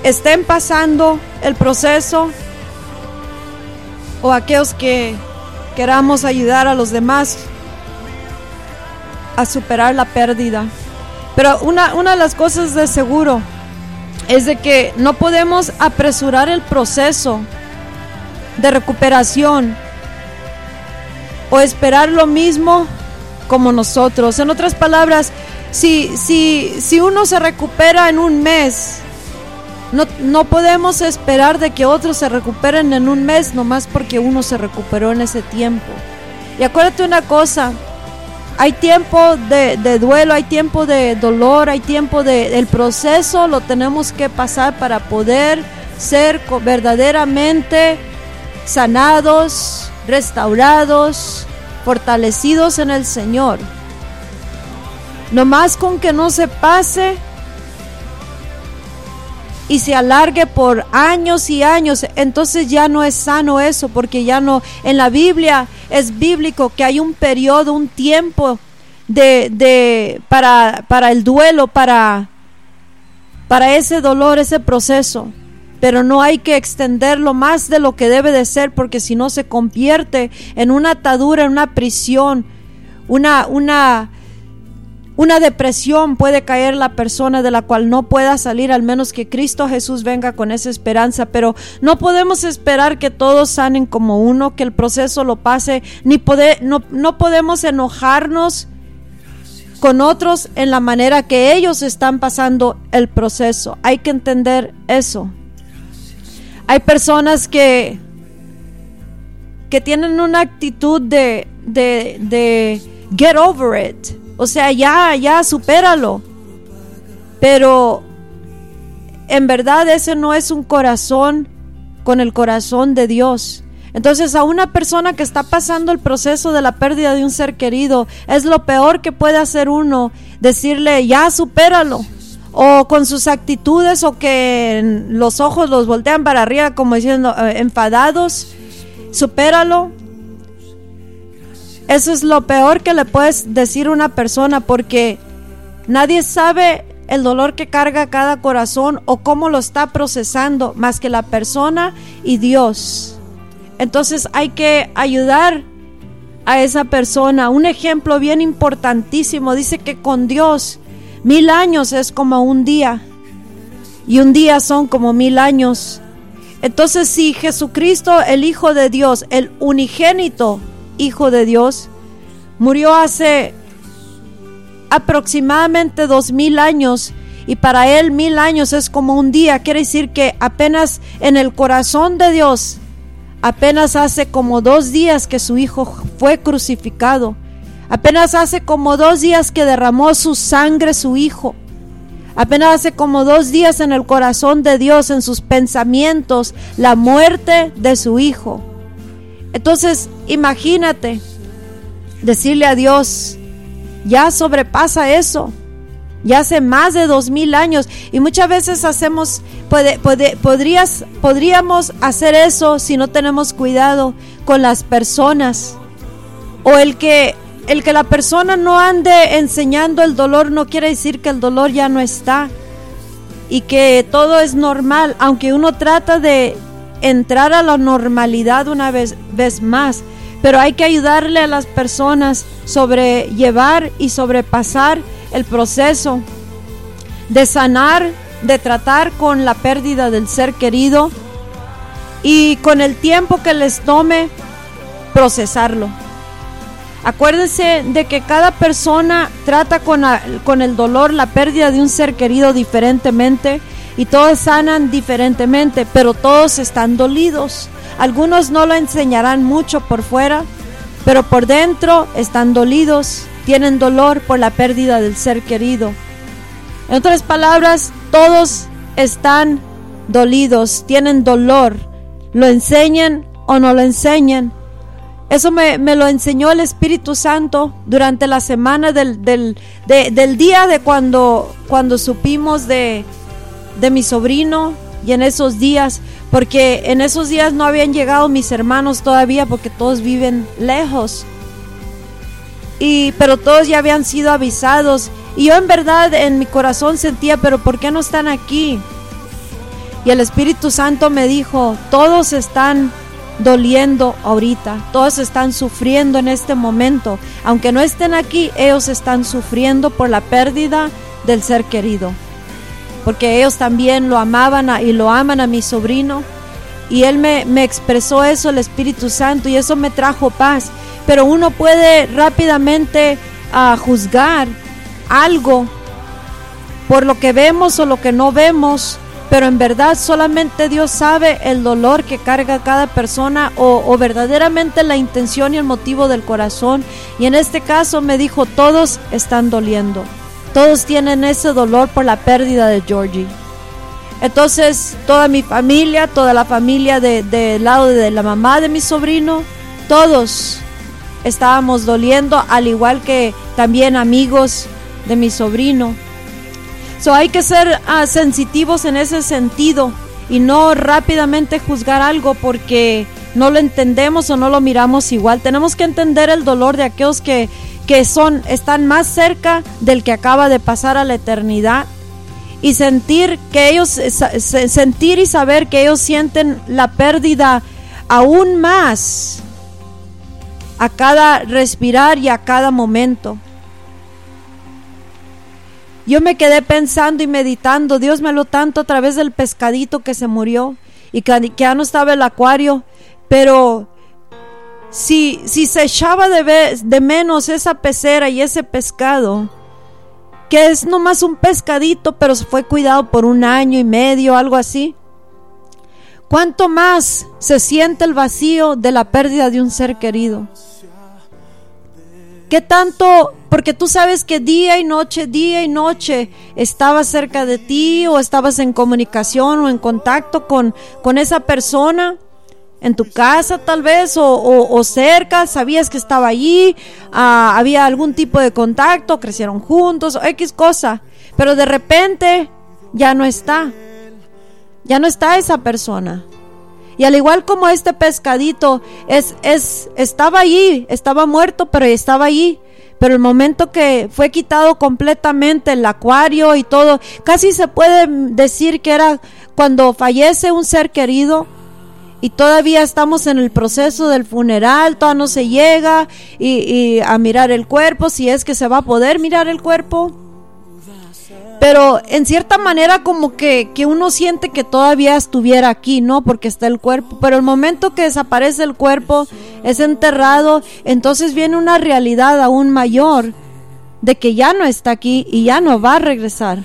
estén pasando el proceso o aquellos que queramos ayudar a los demás a superar la pérdida. Pero una, una de las cosas de seguro es de que no podemos apresurar el proceso de recuperación o esperar lo mismo como nosotros. En otras palabras, si, si, si uno se recupera en un mes, no, no podemos esperar de que otros se recuperen en un mes nomás porque uno se recuperó en ese tiempo. Y acuérdate una cosa, hay tiempo de, duelo, hay tiempo de dolor, hay tiempo de... El proceso lo tenemos que pasar para poder ser verdaderamente sanados, restaurados, fortalecidos en el Señor. Nomás con que no se pase y se alargue por años y años, entonces ya no es sano eso, porque ya no, en la Biblia es bíblico que hay un periodo, un tiempo de, de para, para el duelo, para, para ese dolor, ese proceso. Pero no hay que extenderlo más de lo que debe de ser, porque si no se convierte en una atadura, en una prisión, una, una, una depresión puede caer la persona de la cual no pueda salir, al menos que Cristo Jesús venga con esa esperanza. Pero no podemos esperar que todos sanen como uno, que el proceso lo pase, ni no, no podemos enojarnos con otros en la manera que ellos están pasando el proceso. Hay que entender eso. Hay personas que, que tienen una actitud de, de, de get over it o sea, ya, ya, supéralo. Pero en verdad ese no es un corazón con el corazón de Dios. Entonces a una persona que está pasando el proceso de la pérdida de un ser querido, es lo peor que puede hacer uno, decirle, ya supéralo. O con sus actitudes o que los ojos los voltean para arriba como diciendo, eh, enfadados, supéralo. Eso es lo peor que le puedes decir a una persona porque nadie sabe el dolor que carga cada corazón o cómo lo está procesando más que la persona y Dios. Entonces hay que ayudar a esa persona. Un ejemplo bien importantísimo dice que con Dios mil años es como un día y un día son como mil años. Entonces si Jesucristo, el Hijo de Dios, el unigénito, Hijo de Dios, murió hace aproximadamente dos mil años y para él mil años es como un día. Quiere decir que apenas en el corazón de Dios, apenas hace como dos días que su Hijo fue crucificado. Apenas hace como dos días que derramó su sangre su Hijo. Apenas hace como dos días en el corazón de Dios, en sus pensamientos, la muerte de su Hijo. Entonces, imagínate decirle a Dios, ya sobrepasa eso. Ya hace más de dos mil años y muchas veces hacemos, puede, podrías, podríamos hacer eso si no tenemos cuidado con las personas. O el que, el que la persona no ande enseñando el dolor no quiere decir que el dolor ya no está y que todo es normal, aunque uno trata de, entrar a la normalidad una vez, más. pero hay que ayudarle a las personas sobre llevar y sobrepasar el proceso de sanar, de tratar con la pérdida del ser querido y con el tiempo que les tome procesarlo. Acuérdense de que cada persona trata con, con, el dolor, la pérdida de un ser querido diferentemente y todos sanan diferentemente, pero todos están dolidos. Algunos no lo enseñarán mucho por fuera, pero por dentro están dolidos, tienen dolor por la pérdida del ser querido. En otras palabras, todos están dolidos, tienen dolor, lo enseñan o no lo enseñan. Eso me, lo enseñó el Espíritu Santo durante la semana del, del, del día de cuando, cuando supimos de, de mi sobrino y en esos días, porque en esos días no habían llegado mis hermanos todavía porque todos viven lejos. Y pero todos ya habían sido avisados y yo en verdad en mi corazón sentía, pero ¿por qué no están aquí? Y el Espíritu Santo me dijo, todos están doliendo ahorita, todos están sufriendo en este momento. Aunque no estén aquí, ellos están sufriendo por la pérdida del ser querido porque ellos también lo amaban y lo aman a mi sobrino. Y él me, expresó eso, el Espíritu Santo, y eso me trajo paz. Pero uno puede rápidamente uh, juzgar algo por lo que vemos o lo que no vemos, pero en verdad solamente Dios sabe el dolor que carga cada persona o, verdaderamente la intención y el motivo del corazón. Y en este caso me dijo, todos están doliendo. Todos tienen ese dolor por la pérdida de Georgie. Entonces, toda mi familia, toda la familia del de, lado de la mamá de mi sobrino, todos estábamos doliendo, al igual que también amigos de mi sobrino. So, hay que ser uh, sensitivos en ese sentido y no rápidamente juzgar algo porque no lo entendemos o no lo miramos igual. Tenemos que entender el dolor de aquellos que que son están más cerca del que acaba de pasar a la eternidad y sentir que ellos sentir y saber que ellos sienten la pérdida aún más a cada respirar y a cada momento. Yo me quedé pensando y meditando, Dios me lo tanto a través del pescadito que se murió y que, ya no estaba el acuario, pero si, si se echaba de, de menos esa pecera y ese pescado, que es nomás un pescadito, pero se fue cuidado por un año y medio, algo así. ¿Cuánto más se siente el vacío de la pérdida de un ser querido? ¿Qué tanto? Porque tú sabes que día y noche, día y noche estabas cerca de ti o estabas en comunicación o en contacto con, con esa persona en tu casa tal vez o, cerca, sabías que estaba allí, ah, había algún tipo de contacto, crecieron juntos, o X cosa, pero de repente ya no está, ya no está esa persona. Y al igual como este pescadito, es, es, estaba allí, estaba muerto, pero estaba allí. Pero el momento que fue quitado completamente el acuario y todo, casi se puede decir que era cuando fallece un ser querido, y todavía estamos en el proceso del funeral, todavía no se llega y, a mirar el cuerpo, si es que se va a poder mirar el cuerpo. Pero en cierta manera como que, que uno siente que todavía estuviera aquí, ¿no? Porque está el cuerpo. Pero el momento que desaparece el cuerpo, es enterrado, entonces viene una realidad aún mayor de que ya no está aquí y ya no va a regresar.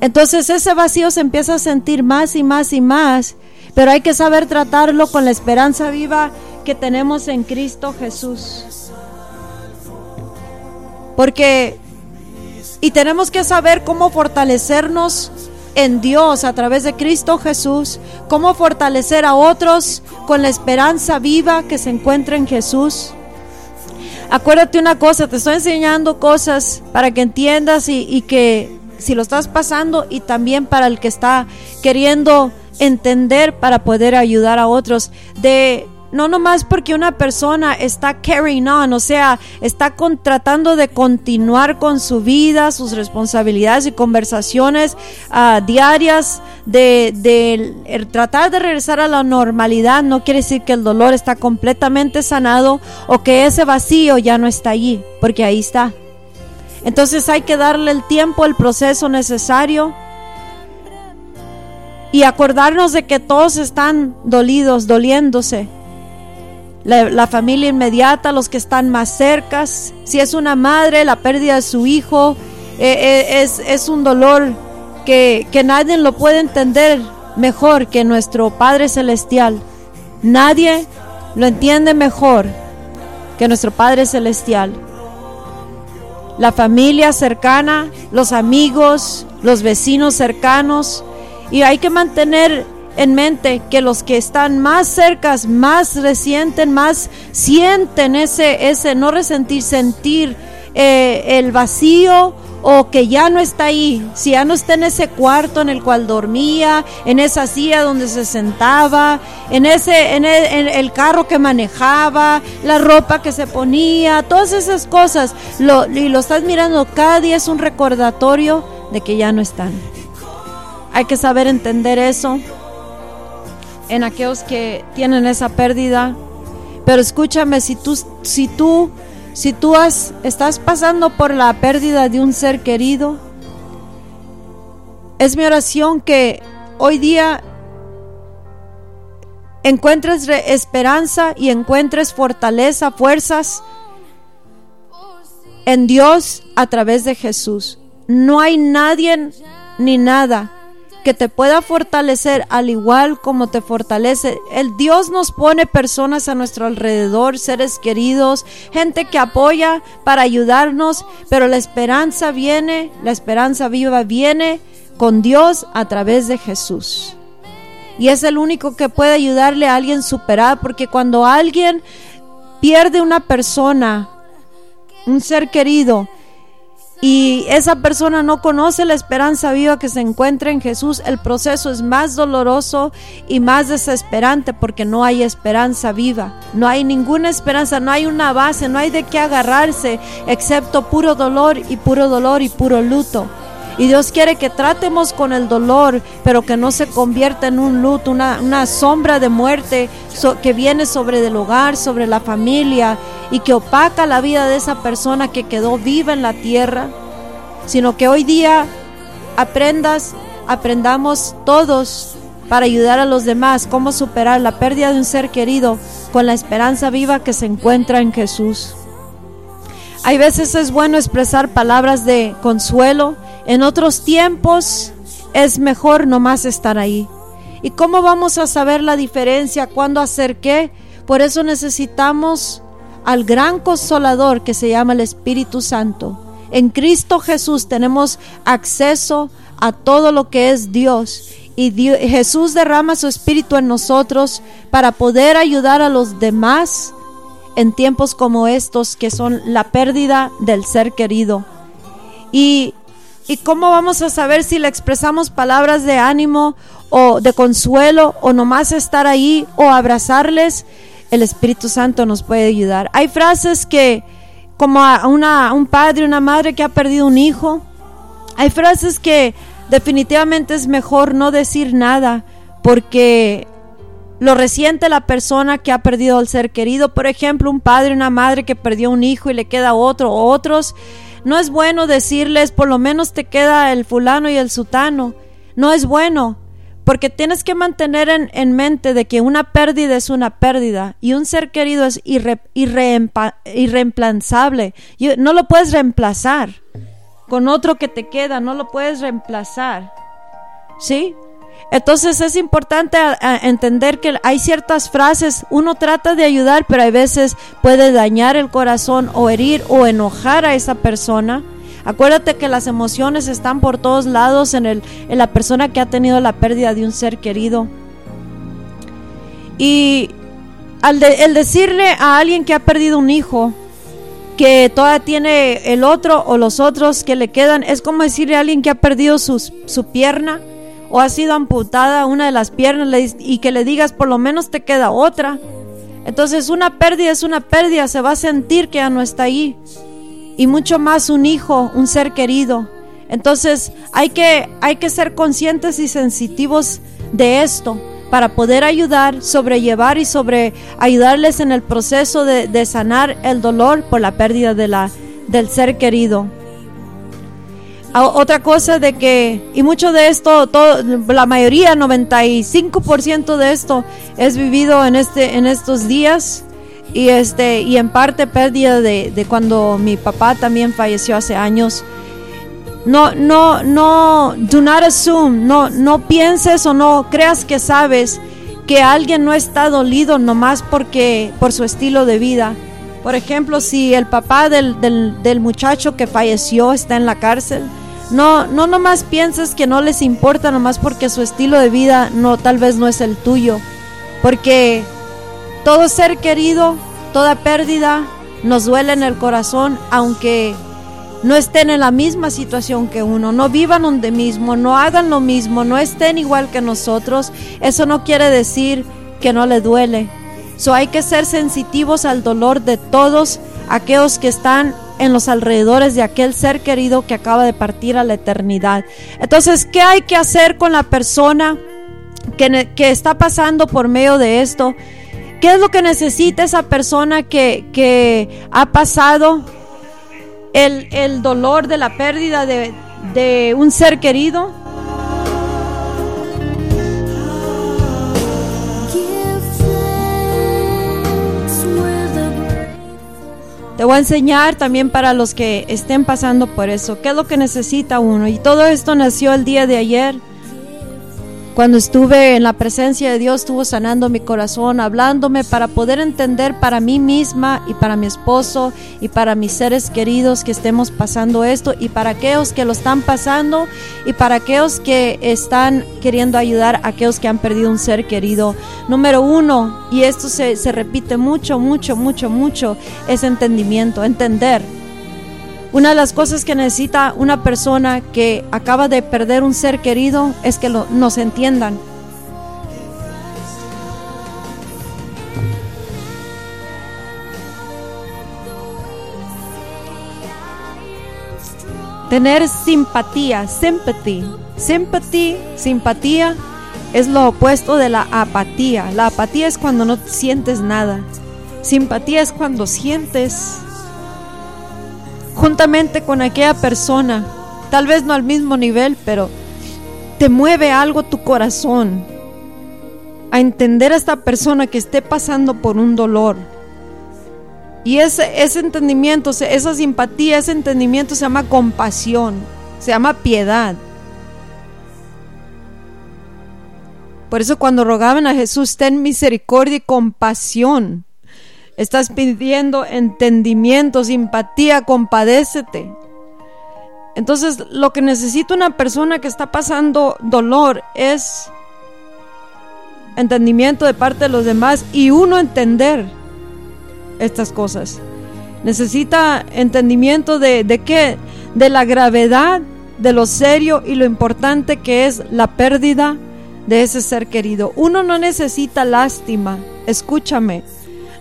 Entonces ese vacío se empieza a sentir más y más y más pero hay que saber tratarlo con la esperanza viva que tenemos en Cristo Jesús. Porque, y tenemos que saber cómo fortalecernos en Dios a través de Cristo Jesús, cómo fortalecer a otros con la esperanza viva que se encuentra en Jesús. Acuérdate una cosa, te estoy enseñando cosas para que entiendas y, que si lo estás pasando y también para el que está queriendo entender para poder ayudar a otros, de no nomás porque una persona está carrying on, o sea, está tratando de continuar con su vida, sus responsabilidades y conversaciones ah, diarias, de, tratar de regresar a la normalidad, no quiere decir que el dolor está completamente sanado o que ese vacío ya no está allí, porque ahí está. Entonces hay que darle el tiempo, el proceso necesario y acordarnos de que todos están dolidos, doliéndose. La, familia inmediata, los que están más cercas, si es una madre, la pérdida de su hijo, eh, eh, es, es, un dolor que, que nadie lo puede entender mejor que nuestro Padre Celestial. Nadie lo entiende mejor que nuestro Padre Celestial. La familia cercana, los amigos, los vecinos cercanos, y hay que mantener en mente que los que están más cercas, más resienten, más sienten ese, ese no resentir, sentir eh, el vacío o que ya no está ahí, si ya no está en ese cuarto en el cual dormía, en esa silla donde se sentaba, en ese en el, carro que manejaba, la ropa que se ponía, todas esas cosas, y lo estás mirando cada día es un recordatorio de que ya no están. Hay que saber entender eso en aquellos que tienen esa pérdida. Pero escúchame, si tú, si tú, si tú has, estás pasando por la pérdida de un ser querido, es mi oración que hoy día encuentres esperanza y encuentres fortaleza, fuerzas en Dios a través de Jesús. No hay nadie ni nada que te pueda fortalecer al igual como te fortalece. El Dios nos pone personas a nuestro alrededor, seres queridos, gente que apoya para ayudarnos, pero la esperanza viene, la esperanza viva viene con Dios a través de Jesús. Y es el único que puede ayudarle a alguien superar, porque cuando alguien pierde una persona, un ser querido, y esa persona no conoce la esperanza viva que se encuentra en Jesús, el proceso es más doloroso y más desesperante porque no hay esperanza viva, no hay ninguna esperanza, no hay una base, no hay de qué agarrarse excepto puro dolor y puro dolor y puro luto. Y Dios quiere que tratemos con el dolor, pero que no se convierta en un luto, una, sombra de muerte que viene sobre el hogar, sobre la familia y que opaca la vida de esa persona que quedó viva en la tierra, sino que hoy día aprendas, aprendamos todos para ayudar a los demás cómo superar la pérdida de un ser querido con la esperanza viva que se encuentra en Jesús. Hay veces es bueno expresar palabras de consuelo, en otros tiempos es mejor nomás estar ahí. ¿Y cómo vamos a saber la diferencia cuando hacer qué? Por eso necesitamos al gran consolador que se llama el Espíritu Santo. En Cristo Jesús tenemos acceso a todo lo que es Dios. Y Jesús derrama su Espíritu en nosotros para poder ayudar a los demás en tiempos como estos que son la pérdida del ser querido. Y ¿Y cómo vamos a saber si le expresamos palabras de ánimo o de consuelo o nomás estar ahí o abrazarles? El Espíritu Santo nos puede ayudar. Hay frases que, como a una, un padre, una madre que ha perdido un hijo, hay frases que definitivamente es mejor no decir nada porque lo resiente la persona que ha perdido al ser querido. Por ejemplo, un padre, una madre que perdió un hijo y le queda otro o otros no es bueno decirles, por lo menos te queda el fulano y el sutano. No es bueno, porque tienes que mantener en, mente de que una pérdida es una pérdida y un ser querido es irreemplazable. No lo puedes reemplazar con otro que te queda, no lo puedes reemplazar. ¿Sí? Entonces es importante entender que hay ciertas frases, uno trata de ayudar, pero a veces puede dañar el corazón o herir o enojar a esa persona. Acuérdate que las emociones están por todos lados en, el, en la persona que ha tenido la pérdida de un ser querido. Y al el decirle a alguien que ha perdido un hijo, que todavía tiene el otro o los otros que le quedan, es como decirle a alguien que ha perdido su pierna o ha sido amputada una de las piernas y que le digas por lo menos te queda otra. Entonces una pérdida es una pérdida, se va a sentir que ya no está ahí. Y mucho más un hijo, un ser querido. Entonces hay que, hay que ser conscientes y sensitivos de esto para poder ayudar, sobrellevar y sobre ayudarles en el proceso de, de sanar el dolor por la pérdida de la, del ser querido. Otra cosa de que, y mucho de esto, la mayoría, 95% de esto es vivido en, este, en estos días y, este, y en parte pérdida de, de cuando mi papá también falleció hace años. No, no, no, do not assume, no, no pienses o no creas que sabes que alguien no está dolido nomás porque, por su estilo de vida. Por ejemplo, si el papá del, del, del muchacho que falleció está en la cárcel, no, no nomás pienses que no les importa nomás porque su estilo de vida no, tal vez no es el tuyo. Porque todo ser querido, toda pérdida nos duele en el corazón, aunque no estén en la misma situación que uno, no vivan donde mismo, no hagan lo mismo, no estén igual que nosotros. Eso no quiere decir que no le duele. So hay que ser sensitivos al dolor de todos aquellos que están en los alrededores de aquel ser querido que acaba de partir a la eternidad. Entonces, ¿qué hay que hacer con la persona que, que está pasando por medio de esto? ¿Qué es lo que necesita esa persona que, que ha pasado el, el, dolor de la pérdida de, de un ser querido? Te voy a enseñar también para los que estén pasando por eso, qué es lo que necesita uno. Y todo esto nació el día de ayer. Cuando estuve en la presencia de Dios, estuvo sanando mi corazón, hablándome para poder entender para mí misma y para mi esposo y para mis seres queridos que estemos pasando esto y para aquellos que lo están pasando y para aquellos que están queriendo ayudar a aquellos que han perdido un ser querido. Número uno, y esto se, se repite mucho, mucho, mucho, mucho, es entendimiento, entender una de las cosas que necesita una persona que acaba de perder un ser querido es que lo, nos entiendan. Tener simpatía, sympathy. Sympathy, simpatía es lo opuesto de la apatía. La apatía es cuando no sientes nada. Simpatía es cuando sientes juntamente con aquella persona, tal vez no al mismo nivel, pero te mueve algo tu corazón a entender a esta persona que esté pasando por un dolor. Y ese, ese entendimiento, esa simpatía, ese entendimiento se llama compasión, se llama piedad. Por eso cuando rogaban a Jesús, ten misericordia y compasión Estás pidiendo entendimiento, simpatía, compadécete. Entonces, lo que necesita una persona que está pasando dolor es entendimiento de parte de los demás y uno entender estas cosas. Necesita entendimiento de, de qué? De la gravedad, de lo serio y lo importante que es la pérdida de ese ser querido. Uno no necesita lástima, escúchame.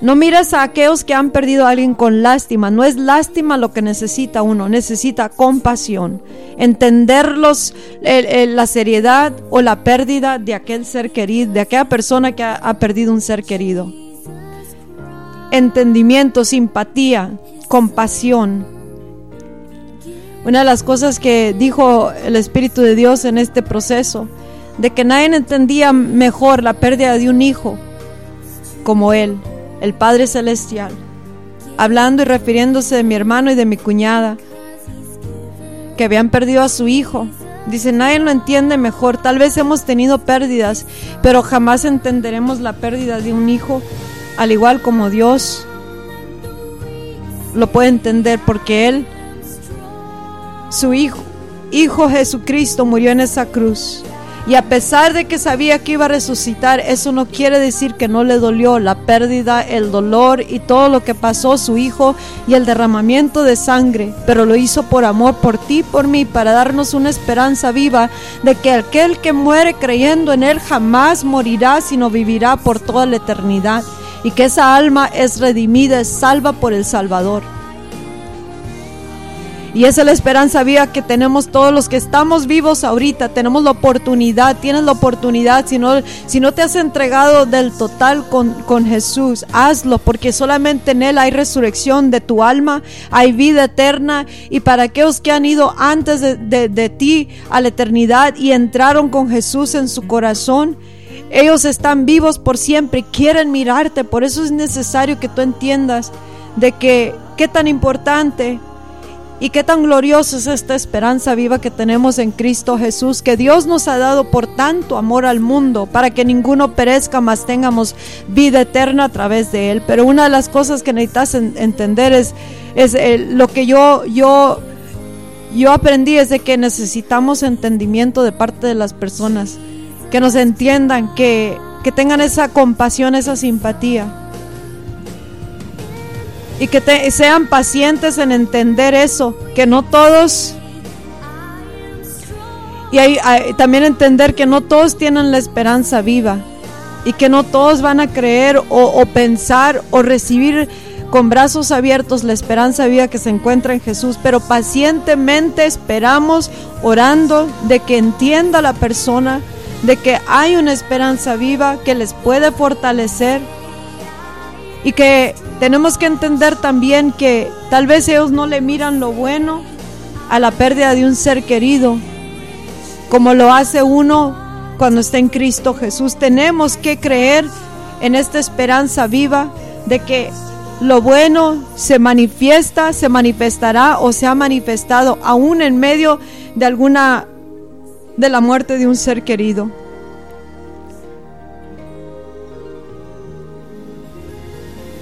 No mires a aquellos que han perdido a alguien con lástima. No es lástima lo que necesita uno, necesita compasión. Entenderlos la seriedad o la pérdida de aquel ser querido, de aquella persona que ha, perdido un ser querido. Entendimiento, simpatía, compasión. Una de las cosas que dijo el Espíritu de Dios en este proceso, de que nadie entendía mejor la pérdida de un hijo como él el Padre Celestial, hablando y refiriéndose de mi hermano y de mi cuñada, que habían perdido a su hijo. Dice, nadie lo entiende mejor, tal vez hemos tenido pérdidas, pero jamás entenderemos la pérdida de un hijo, al igual como Dios lo puede entender, porque Él, su hijo, Hijo Jesucristo, murió en esa cruz y a pesar de que sabía que iba a resucitar, eso no quiere decir que no le dolió la pérdida, el dolor y todo lo que pasó su hijo y el derramamiento de sangre, pero lo hizo por amor por ti por mí, para darnos una esperanza viva de que aquel que muere creyendo en él jamás morirá, sino vivirá por toda la eternidad. y que esa alma es redimida, es salva por el Salvador. Y esa es la esperanza viva que tenemos todos los que estamos vivos ahorita. Tenemos la oportunidad, tienes la oportunidad. Si no, si no te has entregado del total con, con Jesús, hazlo, porque solamente en Él hay resurrección de tu alma, hay vida eterna. Y para aquellos que han ido antes de, de ti a la eternidad y entraron con Jesús en su corazón, ellos están vivos por siempre, quieren mirarte. Por eso es necesario que tú entiendas de que qué tan importante y qué tan gloriosa es esta esperanza viva que tenemos en Cristo Jesús, que Dios nos ha dado por tanto amor al mundo, para que ninguno perezca, más tengamos vida eterna a través de Él. Pero una de las cosas que necesitas entender es, es lo que yo, yo, yo aprendí es de que necesitamos entendimiento de parte de las personas, que nos entiendan, que, que tengan esa compasión, esa simpatía y que sean pacientes en entender eso, que no todos y también entender que no todos tienen la esperanza viva y que no todos van a creer o, o, pensar o recibir con brazos abiertos la esperanza viva que se encuentra en Jesús, pero pacientemente esperamos orando de que entienda la persona, de que hay una esperanza viva que les puede fortalecer y que tenemos que entender también que tal vez ellos no le miran lo bueno a la pérdida de un ser querido, como lo hace uno cuando está en Cristo Jesús. Tenemos que creer en esta esperanza viva de que lo bueno se manifiesta, se manifestará o se ha manifestado aún en medio de alguna de la muerte de un ser querido.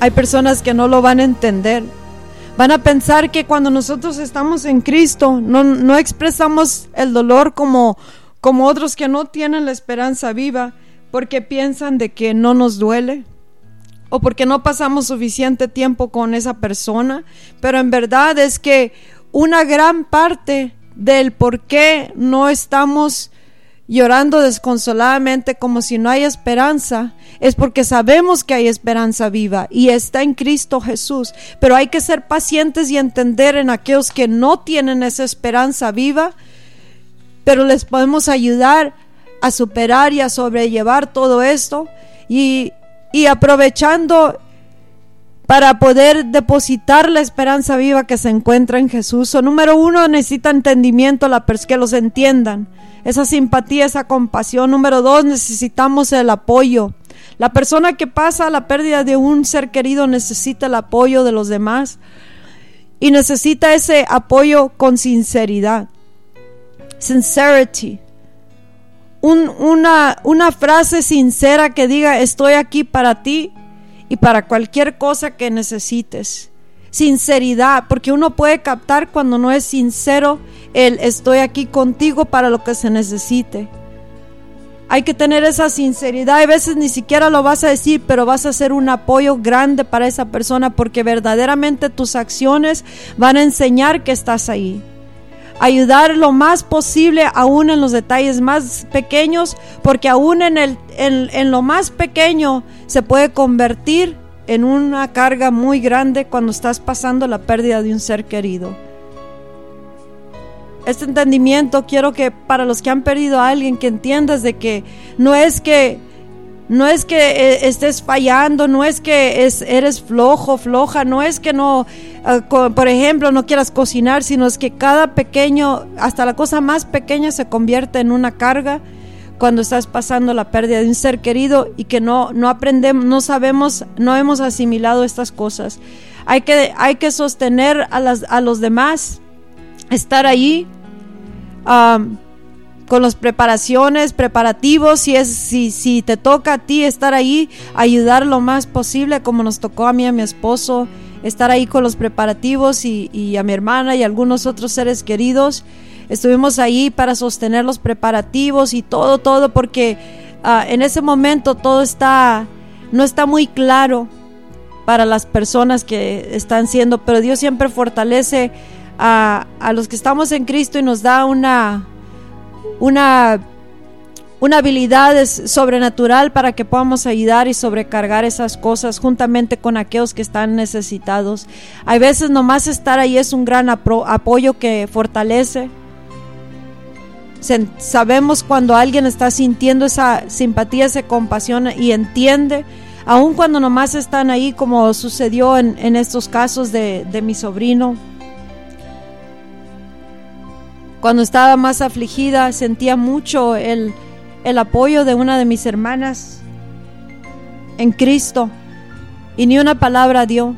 Hay personas que no lo van a entender. Van a pensar que cuando nosotros estamos en Cristo no, expresamos el dolor como, como otros que no tienen la esperanza viva porque piensan de que no nos duele o porque no pasamos suficiente tiempo con esa persona, pero en verdad es que una gran parte del por qué no estamos llorando desconsoladamente como si no hay esperanza, es porque sabemos que hay esperanza viva y está en Cristo Jesús. Pero hay que ser pacientes y entender en aquellos que no tienen esa esperanza viva, pero les podemos ayudar a superar y a sobrellevar todo esto y, y aprovechando para poder depositar la esperanza viva que se encuentra en Jesús. O número uno, necesita entendimiento, la que los entiendan esa simpatía, esa compasión. Número dos, necesitamos el apoyo. La persona que pasa la pérdida de un ser querido necesita el apoyo de los demás y necesita ese apoyo con sinceridad. Sincerity. una, frase sincera que diga estoy aquí para ti y para cualquier cosa que necesites sinceridad, porque uno puede captar cuando no es sincero el estoy aquí contigo para lo que se necesite. Hay que tener esa sinceridad. A veces ni siquiera lo vas a decir, pero vas a ser un apoyo grande para esa persona porque verdaderamente tus acciones van a enseñar que estás ahí. Ayudar lo más posible, aún en los detalles más pequeños, porque aún en, el, en lo más pequeño se puede convertir en una carga muy grande cuando estás pasando la pérdida de un ser querido. Este entendimiento quiero que para los que han perdido a alguien que entiendas de que no es que no es que eh, estés fallando, no es que es, eres flojo, floja, no es que no, eh, por ejemplo, no quieras cocinar, sino es que cada pequeño, hasta la cosa más pequeña se convierte en una carga cuando estás pasando la pérdida de un ser querido y que no, no aprendemos, no sabemos, no hemos asimilado estas cosas. Hay que, hay que sostener a, las, a los demás, estar ahí con las preparaciones, preparativos, si, es, si, si te toca a ti estar ahí, ayudar lo más posible, como nos tocó a mí a mi esposo, estar ahí con los preparativos y, y a mi hermana y algunos otros seres queridos. Estuvimos ahí para sostener los preparativos y todo, todo, porque ah, en ese momento todo está, no está muy claro para las personas que están siendo, pero Dios siempre fortalece a, a los que estamos en Cristo y nos da una, una una habilidad sobrenatural para que podamos ayudar y sobrecargar esas cosas juntamente con aquellos que están necesitados. Hay veces nomás estar ahí es un gran apoyo que fortalece. Sabemos cuando alguien está sintiendo esa simpatía, esa compasión y entiende, aun cuando nomás están ahí como sucedió en, estos casos de, de mi sobrino. Cuando estaba más afligida sentía mucho el el apoyo de una de mis hermanas en Cristo y ni una palabra dio.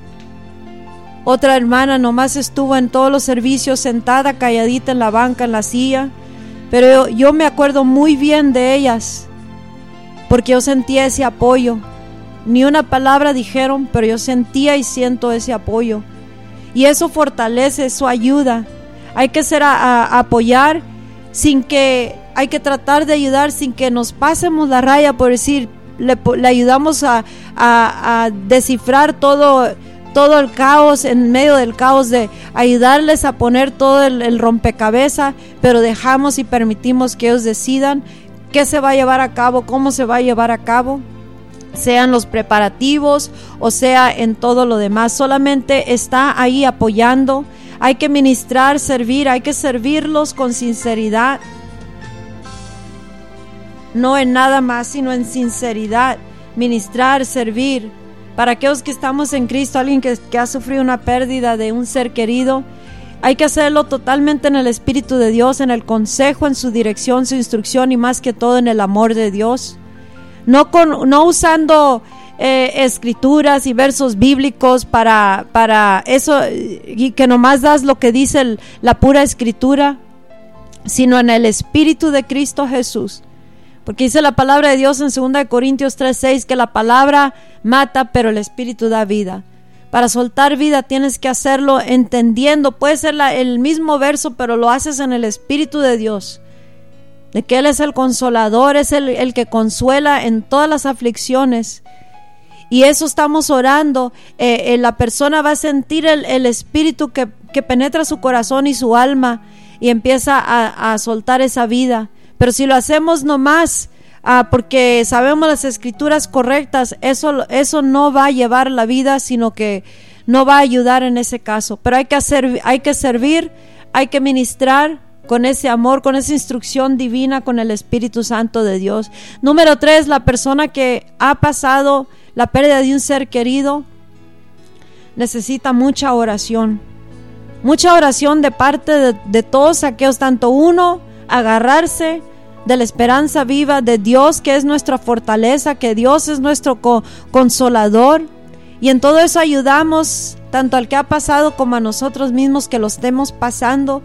Otra hermana nomás estuvo en todos los servicios sentada calladita en la banca, en la silla, pero yo, me acuerdo muy bien de ellas porque yo sentía ese apoyo. Ni una palabra dijeron, pero yo sentía y siento ese apoyo. Y eso fortalece, eso ayuda. Hay que ser a apoyar sin que hay que tratar de ayudar sin que nos pasemos la raya por decir, le, ayudamos a, descifrar todo, todo el caos, en medio del caos, de ayudarles a poner todo el, el rompecabezas, pero dejamos y permitimos que ellos decidan qué se va a llevar a cabo, cómo se va a llevar a cabo sean los preparativos o sea en todo lo demás. Solamente está ahí apoyando. Hay que ministrar, servir, hay que servirlos con sinceridad no en nada más, sino en sinceridad, ministrar, servir. Para aquellos que estamos en Cristo, alguien que, ha sufrido una pérdida de un ser querido, hay que hacerlo totalmente en el Espíritu de Dios, en el consejo, en su dirección, su instrucción y más que todo en el amor de Dios. No, con, no usando eh, escrituras y versos bíblicos para, para eso y que nomás das lo que dice la pura escritura, sino en el Espíritu de Cristo Jesús porque dice la palabra de Dios en 2 Corintios 3:6 que la palabra mata, pero el espíritu da vida. Para soltar vida tienes que hacerlo entendiendo. Puede ser el mismo verso, pero lo haces en el espíritu de Dios. De que Él es el consolador, es el, que consuela en todas las aflicciones. Y eso estamos orando. Eh, eh, la persona va a sentir el, espíritu que, penetra su corazón y su alma y empieza a soltar esa vida. Pero si lo hacemos nomás ah, porque sabemos las escrituras correctas, eso, eso no va a llevar la vida, sino que no va a ayudar en ese caso. Pero hay que, hacer, hay que servir, hay que ministrar con ese amor, con esa instrucción divina, con el Espíritu Santo de Dios. Número tres, la persona que ha pasado la pérdida de un ser querido necesita mucha oración. Mucha oración de parte de, todos aquellos, tanto uno, agarrarse de la esperanza viva de Dios que es nuestra fortaleza, que Dios es nuestro consolador. Y en todo eso ayudamos tanto al que ha pasado como a nosotros mismos que lo estemos pasando,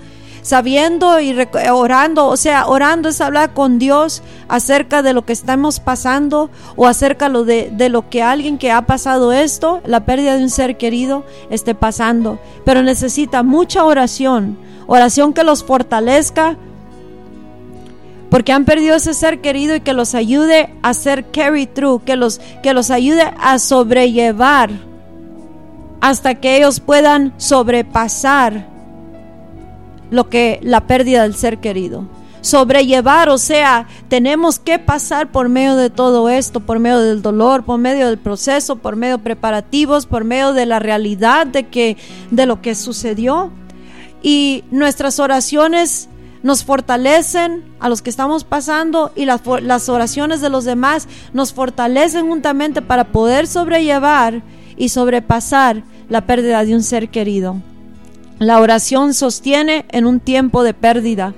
sabiendo y orando, o sea, orando es hablar con Dios acerca de lo que estamos pasando o acerca de, de lo que alguien que ha pasado esto, la pérdida de un ser querido, esté pasando. Pero necesita mucha oración, oración que los fortalezca, porque han perdido ese ser querido y que los ayude a ser carry through, que los, que los ayude a sobrellevar hasta que ellos puedan sobrepasar lo que la pérdida del ser querido. Sobrellevar, o sea, tenemos que pasar por medio de todo esto, por medio del dolor, por medio del proceso, por medio de preparativos, por medio de la realidad de que de lo que sucedió. Y nuestras oraciones nos fortalecen a los que estamos pasando y las, las, oraciones de los demás nos fortalecen juntamente para poder sobrellevar y sobrepasar la pérdida de un ser querido. La oración sostiene en un tiempo de pérdida.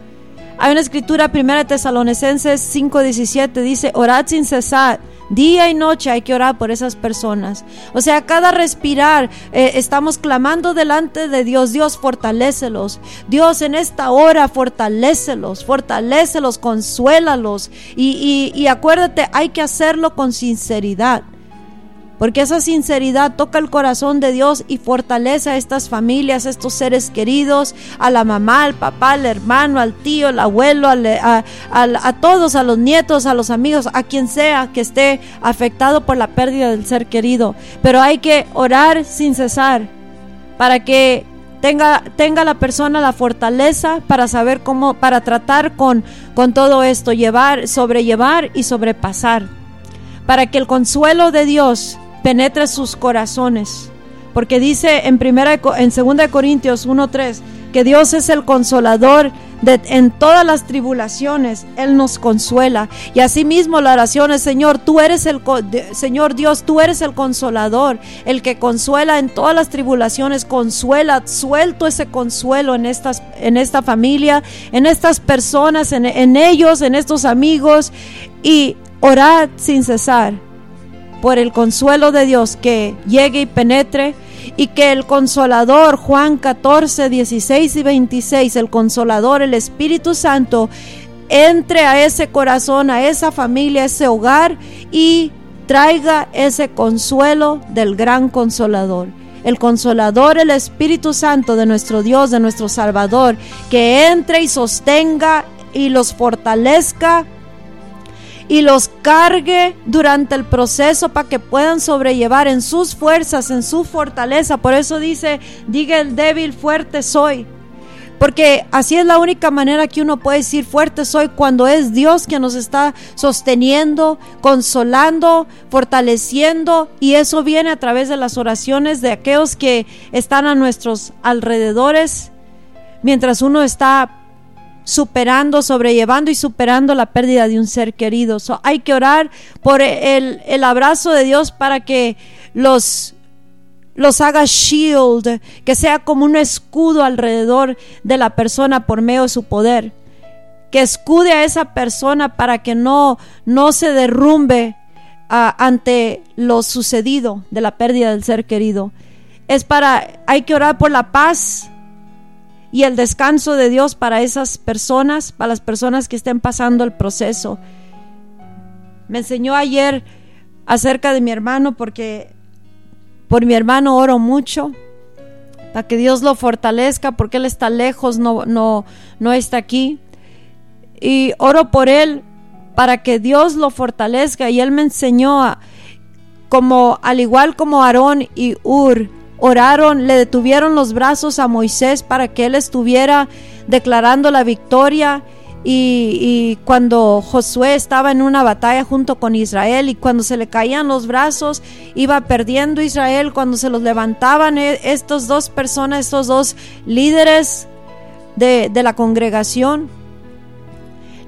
Hay una escritura, 1 Tesalonicenses 5:17, dice, orad sin cesar Día y noche hay que orar por esas personas. O sea, cada respirar eh, estamos clamando delante de Dios. Dios, fortalécelos. Dios, en esta hora, fortalécelos, fortalécelos, consuélalos. Y, y, y acuérdate, hay que hacerlo con sinceridad porque esa sinceridad toca el corazón de Dios y fortalece a estas familias, a estos seres queridos, a la mamá, al papá, al hermano, al tío, al abuelo, a, a, todos, a los nietos, a los amigos, a quien sea que esté afectado por la pérdida del ser querido. Pero hay que orar sin cesar para que tenga, tenga la persona la fortaleza para saber cómo, para tratar con, con todo esto, llevar, sobrellevar y sobrepasar, para que el consuelo de Dios penetre sus corazones. Porque dice en primera en 2 Corintios 1:3 que Dios es el consolador de, en todas las tribulaciones, Él nos consuela. Y asimismo la oración es, Señor, tú eres el, Señor Dios, tú eres el consolador, el que consuela en todas las tribulaciones, consuela, suelto ese consuelo en, estas, en esta familia, en estas personas, en, en ellos, en estos amigos, y orad sin cesar por el consuelo de Dios que llegue y penetre y que el consolador, Juan 14, 16 y 26, el consolador, el Espíritu Santo, entre a ese corazón, a esa familia, a ese hogar y traiga ese consuelo del gran consolador. El consolador, el Espíritu Santo de nuestro Dios, de nuestro Salvador, que entre y sostenga y los fortalezca y los cargue durante el proceso para que puedan sobrellevar en sus fuerzas, en su fortaleza. Por eso dice, diga el débil, fuerte soy. Porque así es la única manera que uno puede decir fuerte soy cuando es Dios quien nos está sosteniendo, consolando, fortaleciendo. Y eso viene a través de las oraciones de aquellos que están a nuestros alrededores. Mientras uno está superando, sobrellevando y superando la pérdida de un ser querido. hay que orar por el, el abrazo de Dios para que los los haga shield, que sea como un escudo alrededor de la persona por medio de su poder. Que escude a esa persona para que no, no se derrumbe ah, ante lo sucedido de la pérdida del ser querido. Es para, hay que orar por la paz y el descanso de Dios para esas personas, para las personas que estén pasando el proceso. Me enseñó ayer acerca de mi hermano porque por mi hermano oro mucho para que Dios lo fortalezca porque él está lejos, no, no, no está aquí. Y oro por él para que Dios lo fortalezca y él me enseñó como al igual como Aarón y Ur oraron, le detuvieron los brazos a Moisés para que él estuviera declarando la victoria. Y, cuando Josué estaba en una batalla junto con Israel y cuando se le caían los brazos, iba perdiendo Israel, cuando se los levantaban eh, estos dos personas, estos dos líderes de, de la congregación,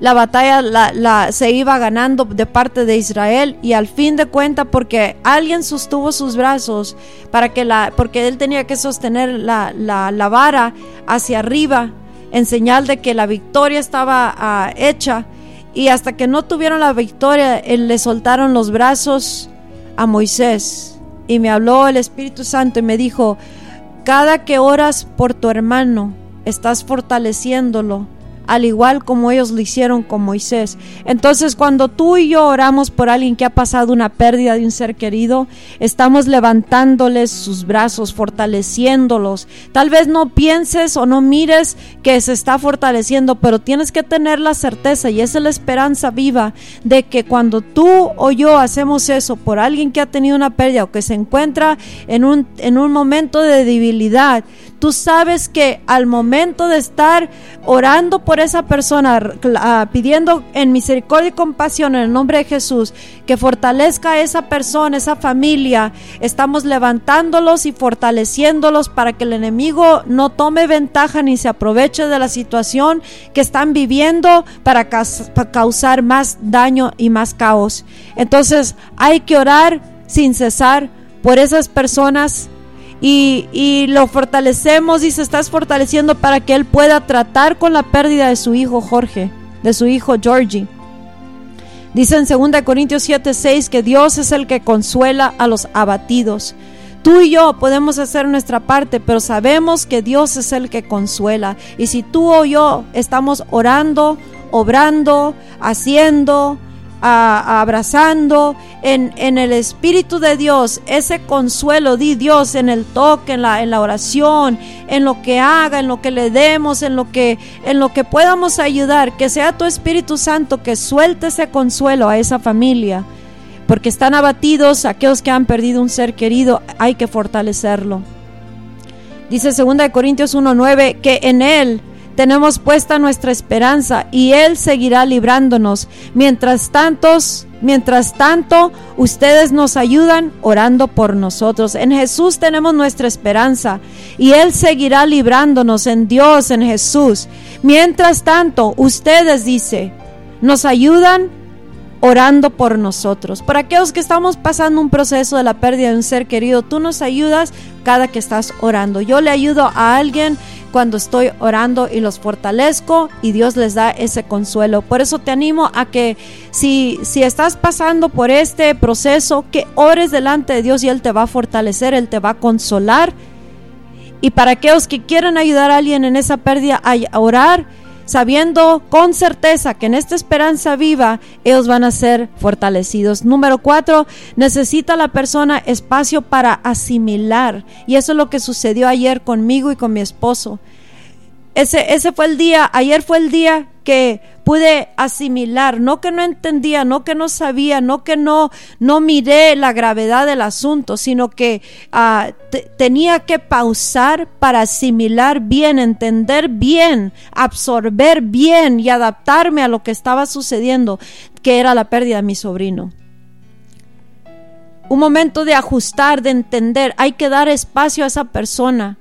la batalla la, se iba ganando de parte de Israel y al fin de cuentas porque alguien sostuvo sus brazos para que la porque él tenía que sostener la, vara hacia arriba en señal de que la victoria estaba ah, hecha. Y hasta que no tuvieron la victoria él, le soltaron los brazos a Moisés. Y me habló el Espíritu Santo y me dijo cada que oras por tu hermano estás fortaleciéndolo al igual como ellos lo hicieron con Moisés. Entonces, cuando tú y yo oramos por alguien que ha pasado una pérdida de un ser querido, estamos levantándoles sus brazos, fortaleciéndolos. Tal vez no pienses o no mires que se está fortaleciendo, pero tienes que tener la certeza y esa es la esperanza viva de que cuando tú o yo hacemos eso por alguien que ha tenido una pérdida o que se encuentra en un, en un momento de debilidad, Tú sabes que al momento de estar orando por esa persona, ah, pidiendo en misericordia y compasión en el nombre de Jesús, que fortalezca a esa persona, esa familia, estamos levantándolos y fortaleciéndolos para que el enemigo no tome ventaja ni se aproveche de la situación que están viviendo para causar más daño y más caos. Entonces hay que orar sin cesar por esas personas y, lo fortalecemos y se está fortaleciendo para que él pueda tratar con la pérdida de su hijo Jorge, de su hijo Georgie. Dice en 2 Corintios 7, 6 que Dios es el que consuela a los abatidos. Tú y yo podemos hacer nuestra parte, pero sabemos que Dios es el que consuela. Y si tú o yo estamos orando, obrando, haciendo, abrazando en, en, el Espíritu de Dios, ese consuelo di Dios en el toque, en la, en la oración, en lo que haga, en lo que le demos, en lo que, en lo que podamos ayudar, que sea tu Espíritu Santo que suelte ese consuelo a esa familia, porque están abatidos aquellos que han perdido un ser querido, hay que fortalecerlo. Dice 2 Corintios 1:9 que en Él tenemos puesta nuestra esperanza y Él seguirá librándonos. Mientras tantos, mientras tanto, ustedes nos ayudan orando por nosotros. En Jesús tenemos nuestra esperanza y Él seguirá librándonos en Dios, en Jesús. Mientras tanto, ustedes, dice, nos ayudan orando por nosotros. Para aquellos que estamos pasando un proceso de la pérdida de un ser querido, tú nos ayudas cada que estás orando. Yo le ayudo a alguien cuando estoy orando y los fortalezco y Dios les da ese consuelo. Por eso te animo a que si, si estás pasando por este proceso, que ores delante de Dios y Él te va a fortalecer, Él te va a consolar. Y para aquellos que quieran ayudar a alguien en esa pérdida a orar, sabiendo con certeza que en esta esperanza viva ellos van a ser fortalecidos. Número cuatro, necesita la persona espacio para asimilar. Y eso es lo que sucedió ayer conmigo y con mi esposo. Ese, ese fue el día, ayer fue el día que pude asimilar, no que no entendía, no que no sabía, no que no, no miré la gravedad del asunto, sino que ah, tenía que pausar para asimilar bien, entender bien, absorber bien y adaptarme a lo que estaba sucediendo, que era la pérdida de mi sobrino. Un momento de ajustar, de entender, hay que dar espacio a esa persona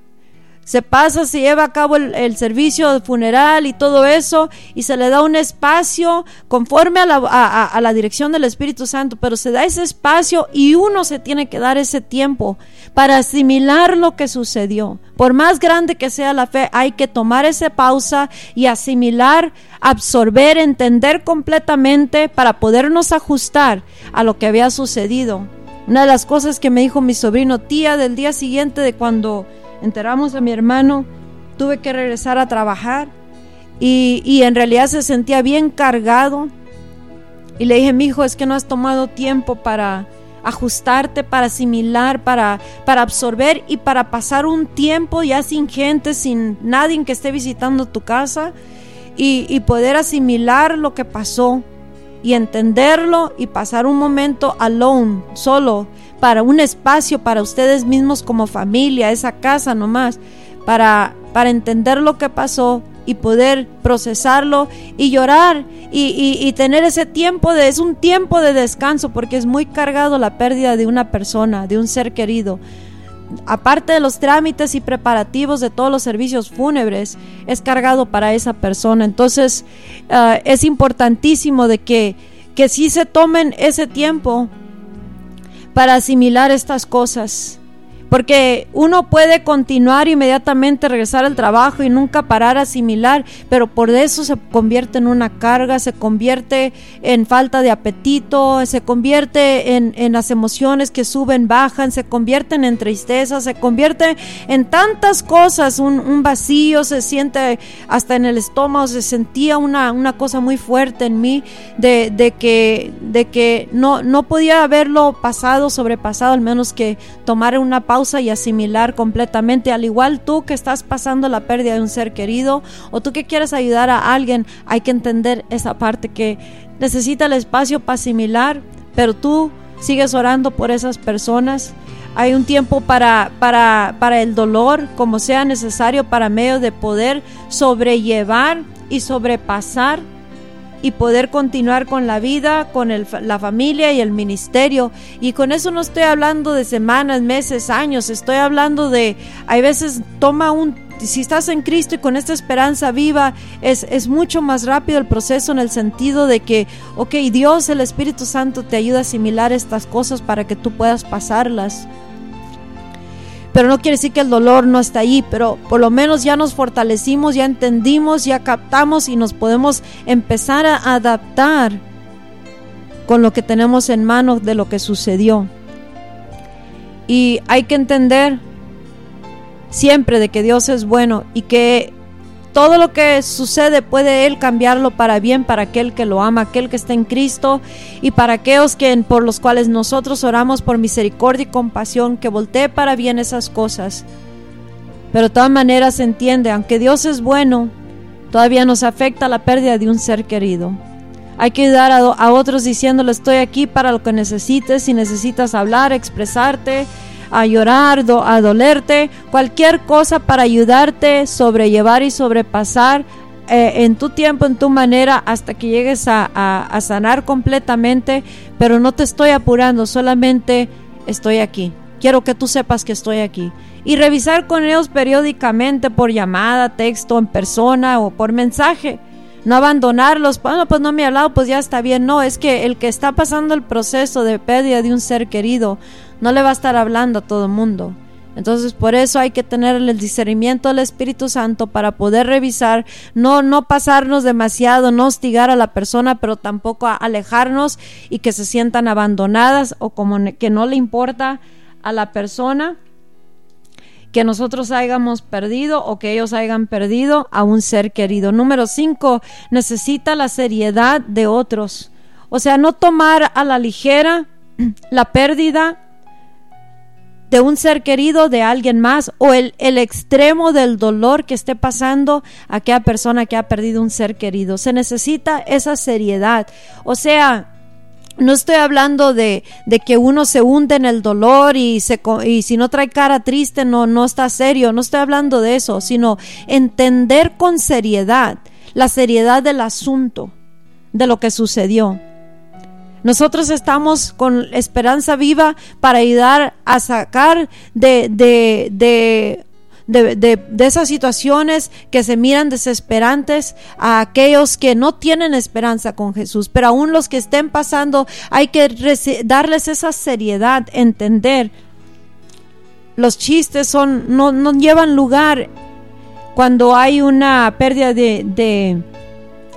se pasa, se lleva a cabo el, servicio funeral y todo eso, y se le da un espacio conforme a la, a la, dirección del Espíritu Santo, pero se da ese espacio y uno se tiene que dar ese tiempo para asimilar lo que sucedió. Por más grande que sea la fe, hay que tomar esa pausa y asimilar, absorber, entender completamente para podernos ajustar a lo que había sucedido. Una de las cosas que me dijo mi sobrino tía del día siguiente de cuando enteramos a mi hermano, tuve que regresar a trabajar y, en realidad se sentía bien cargado. Y le dije, mi hijo, es que no has tomado tiempo para ajustarte, para asimilar, para, para absorber y para pasar un tiempo ya sin gente, sin nadie que esté visitando tu casa y, y poder asimilar lo que pasó y entenderlo y pasar un momento alone, solo, para un espacio para ustedes mismos como familia, esa casa nomás, para, para entender lo que pasó y poder procesarlo y llorar y, y, tener ese tiempo de, es un tiempo de descanso porque es muy cargado la pérdida de una persona, de un ser querido. Aparte de los trámites y preparativos de todos los servicios fúnebres, es cargado para esa persona. Entonces, ah, es importantísimo de que, que sí se tomen ese tiempo para asimilar estas cosas. Porque uno puede continuar inmediatamente, regresar al trabajo y nunca parar a asimilar, pero por eso se convierte en una carga, se convierte en falta de apetito, se convierte en, en las emociones que suben, bajan, se convierten en tristeza, se convierte en tantas cosas, un, vacío, se siente hasta en el estómago, se sentía una, una cosa muy fuerte en mí de, de que, de que no, no podía haberlo pasado, sobrepasado, al menos que tomar una pausa y asimilar completamente, al igual tú que estás pasando la pérdida de un ser querido o tú que quieres ayudar a alguien, hay que entender esa parte que necesita el espacio para asimilar, pero tú sigues orando por esas personas. Hay un tiempo para, para, para el dolor, como sea necesario, para medio de poder sobrellevar y sobrepasar y poder continuar con la vida, con la familia y el ministerio. Y con eso no estoy hablando de semanas, meses, años, estoy hablando de, hay veces toma un, si estás en Cristo y con esta esperanza viva, es, es mucho más rápido el proceso en el sentido de que, ok, Dios, el Espíritu Santo te ayuda a asimilar estas cosas para que tú puedas pasarlas pero no quiere decir que el dolor no está ahí, pero por lo menos ya nos fortalecimos, ya entendimos, ya captamos y nos podemos empezar a adaptar con lo que tenemos en manos de lo que sucedió. Y hay que entender siempre de que Dios es bueno y que todo lo que sucede puede Él cambiarlo para bien para aquel que lo ama, aquel que está en Cristo y para aquellos que, por los cuales nosotros oramos por misericordia y compasión, que voltee para bien esas cosas. Pero de todas maneras se entiende, aunque Dios es bueno, todavía nos afecta la pérdida de un ser querido. Hay que ayudar a, a otros diciéndole estoy aquí para lo que necesites, si necesitas hablar, expresarte, a llorar, a dolerte, cualquier cosa para ayudarte, sobrellevar y sobrepasar eh, en tu tiempo, en tu manera, hasta que llegues a, sanar completamente, pero no te estoy apurando, solamente estoy aquí. Quiero que tú sepas que estoy aquí. Y revisar con ellos periódicamente por llamada, texto, en persona o por mensaje. No abandonarlos. Bueno, pues no me ha hablado, pues ya está bien. No, es que el que está pasando el proceso de pérdida de un ser querido no le va a estar hablando a todo el mundo. Entonces por eso hay que tener el discernimiento del Espíritu Santo para poder revisar, no, no pasarnos demasiado, no hostigar a la persona, pero tampoco alejarnos y que se sientan abandonadas o como que no le importa a la persona que nosotros hayamos perdido o que ellos hayan perdido a un ser querido. Número cinco, necesita la seriedad de otros. O sea, no tomar a la ligera la pérdida de un ser querido, de alguien más, o el, el, extremo del dolor que esté pasando a aquella persona que ha perdido un ser querido. Se necesita esa seriedad. O sea, no estoy hablando de, de, que uno se hunde en el dolor y, se, y si no trae cara triste no, no está serio, no estoy hablando de eso, sino entender con seriedad la seriedad del asunto, de lo que sucedió. Nosotros estamos con esperanza viva para ayudar a sacar de, de, de de, de, esas situaciones que se miran desesperantes a aquellos que no tienen esperanza con Jesús. Pero aún los que estén pasando, hay que darles esa seriedad, entender. Los chistes son, no, no llevan lugar cuando hay una pérdida de, de,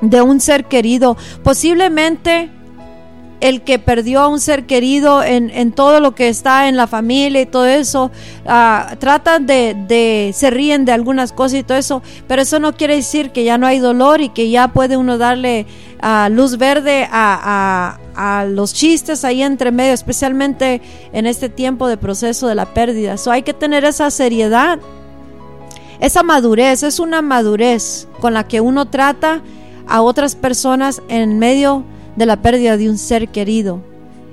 de un ser querido. Posiblemente el que perdió a un ser querido en, todo lo que está en la familia y todo eso, uh, tratan de, se ríen de algunas cosas y todo eso, pero eso no quiere decir que ya no hay dolor y que ya puede uno darle uh, luz verde a, los chistes ahí entre medio, especialmente en este tiempo de proceso de la pérdida. So hay que tener esa seriedad, esa madurez, es una madurez con la que uno trata a otras personas en medio de la pérdida de un ser querido.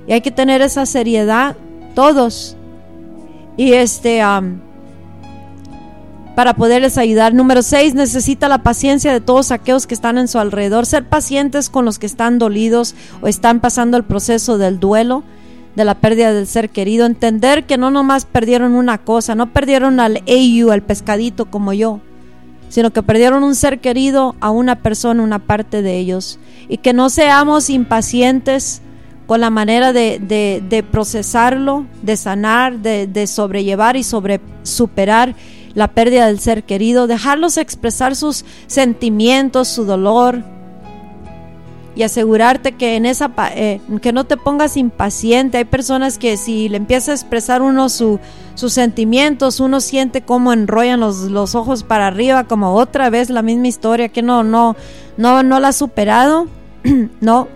Y hay que tener esa seriedad todos. Y este para poderles ayudar. Número seis, necesita la paciencia de todos aquellos que están en su alrededor. Ser pacientes con los que están dolidos o están pasando el proceso del duelo, de la pérdida del ser querido. Entender que no nomás perdieron una cosa, no perdieron al AU, al pescadito como yo, sino que perdieron un ser querido a una persona, una parte de ellos. Y que no seamos impacientes con la manera de, procesarlo, de sanar, de, sobrellevar y sobre superar la pérdida del ser querido, dejarlos expresar sus sentimientos, su dolor y asegurarte que en esa eh, que no te pongas impaciente. Hay personas que si le empieza a expresar uno sus sentimientos, uno siente como enrollan los, los ojos para arriba, como otra vez la misma historia que no no no no la ha superado no.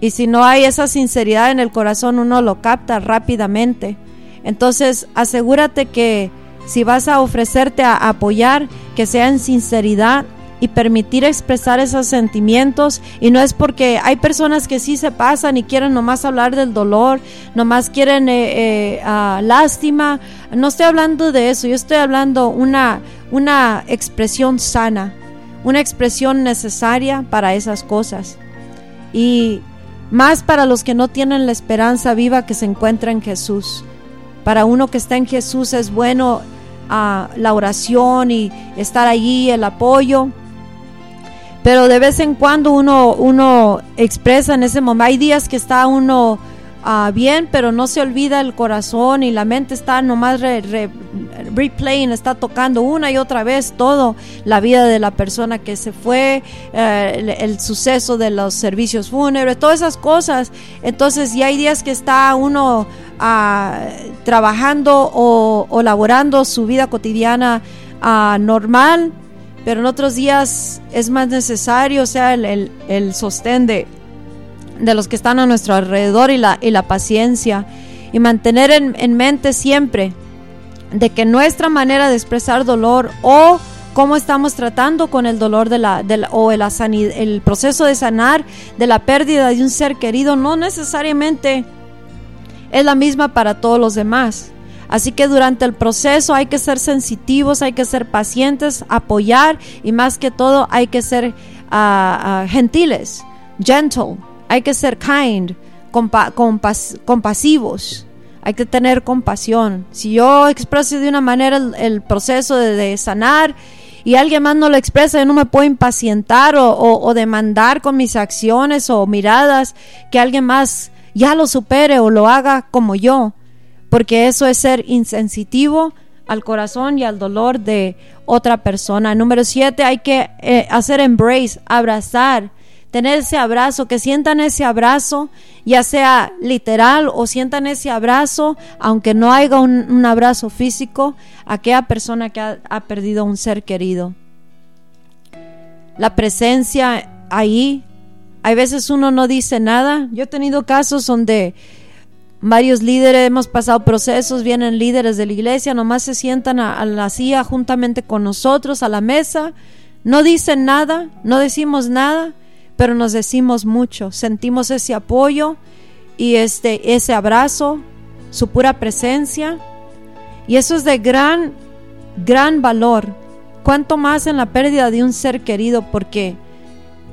Y si no hay esa sinceridad en el corazón, uno lo capta rápidamente. Entonces, asegúrate que si vas a ofrecerte a apoyar, que sea en sinceridad y permitir expresar esos sentimientos. Y no es porque hay personas que sí se pasan y quieren nomás hablar del dolor, nomás quieren eh, eh, ah, lástima. No estoy hablando de eso, yo estoy hablando una, una expresión sana una expresión necesaria para esas cosas. Y más para los que no tienen la esperanza viva que se encuentra en Jesús. Para uno que está en Jesús es bueno ah, la oración y estar allí, el apoyo. Pero de vez en cuando uno, uno expresa en ese momento, hay días que está uno Ah, bien, pero no se olvida el corazón y la mente está nomás replaying, está tocando una y otra vez todo, la vida de la persona que se fue, eh, el, suceso de los servicios fúnebres, todas esas cosas. Entonces, ya hay días que está uno ah, trabajando o, laborando su vida cotidiana ah, normal, pero en otros días es más necesario, o sea, el, el sostén de de los que están a nuestro alrededor y la, y la paciencia y mantener en, mente siempre de que nuestra manera de expresar dolor o cómo estamos tratando con el dolor de la, o el, el proceso de sanar de la pérdida de un ser querido no necesariamente es la misma para todos los demás. Así que durante el proceso hay que ser sensitivos, hay que ser pacientes, apoyar y más que todo hay que ser ah, gentiles, gentle, hay que ser kind, compasivos. Hay que tener compasión. Si yo expreso de una manera el, proceso de, sanar y alguien más no lo expresa, yo no me puedo impacientar o, demandar con mis acciones o miradas que alguien más ya lo supere o lo haga como yo. Porque eso es ser insensitivo al corazón y al dolor de otra persona. Número siete, hay que eh, hacer embrace, abrazar tener ese abrazo, que sientan ese abrazo, ya sea literal o sientan ese abrazo, aunque no haya un, abrazo físico, a aquella persona que ha, ha perdido un ser querido. La presencia ahí, hay veces uno no dice nada. Yo he tenido casos donde varios líderes, hemos pasado procesos, vienen líderes de la iglesia, nomás se sientan a, la silla juntamente con nosotros, a la mesa, no dicen nada, no decimos nada, pero nos decimos mucho, sentimos ese apoyo y este, ese abrazo, su pura presencia. Y eso es de gran, gran valor. Cuanto más en la pérdida de un ser querido, porque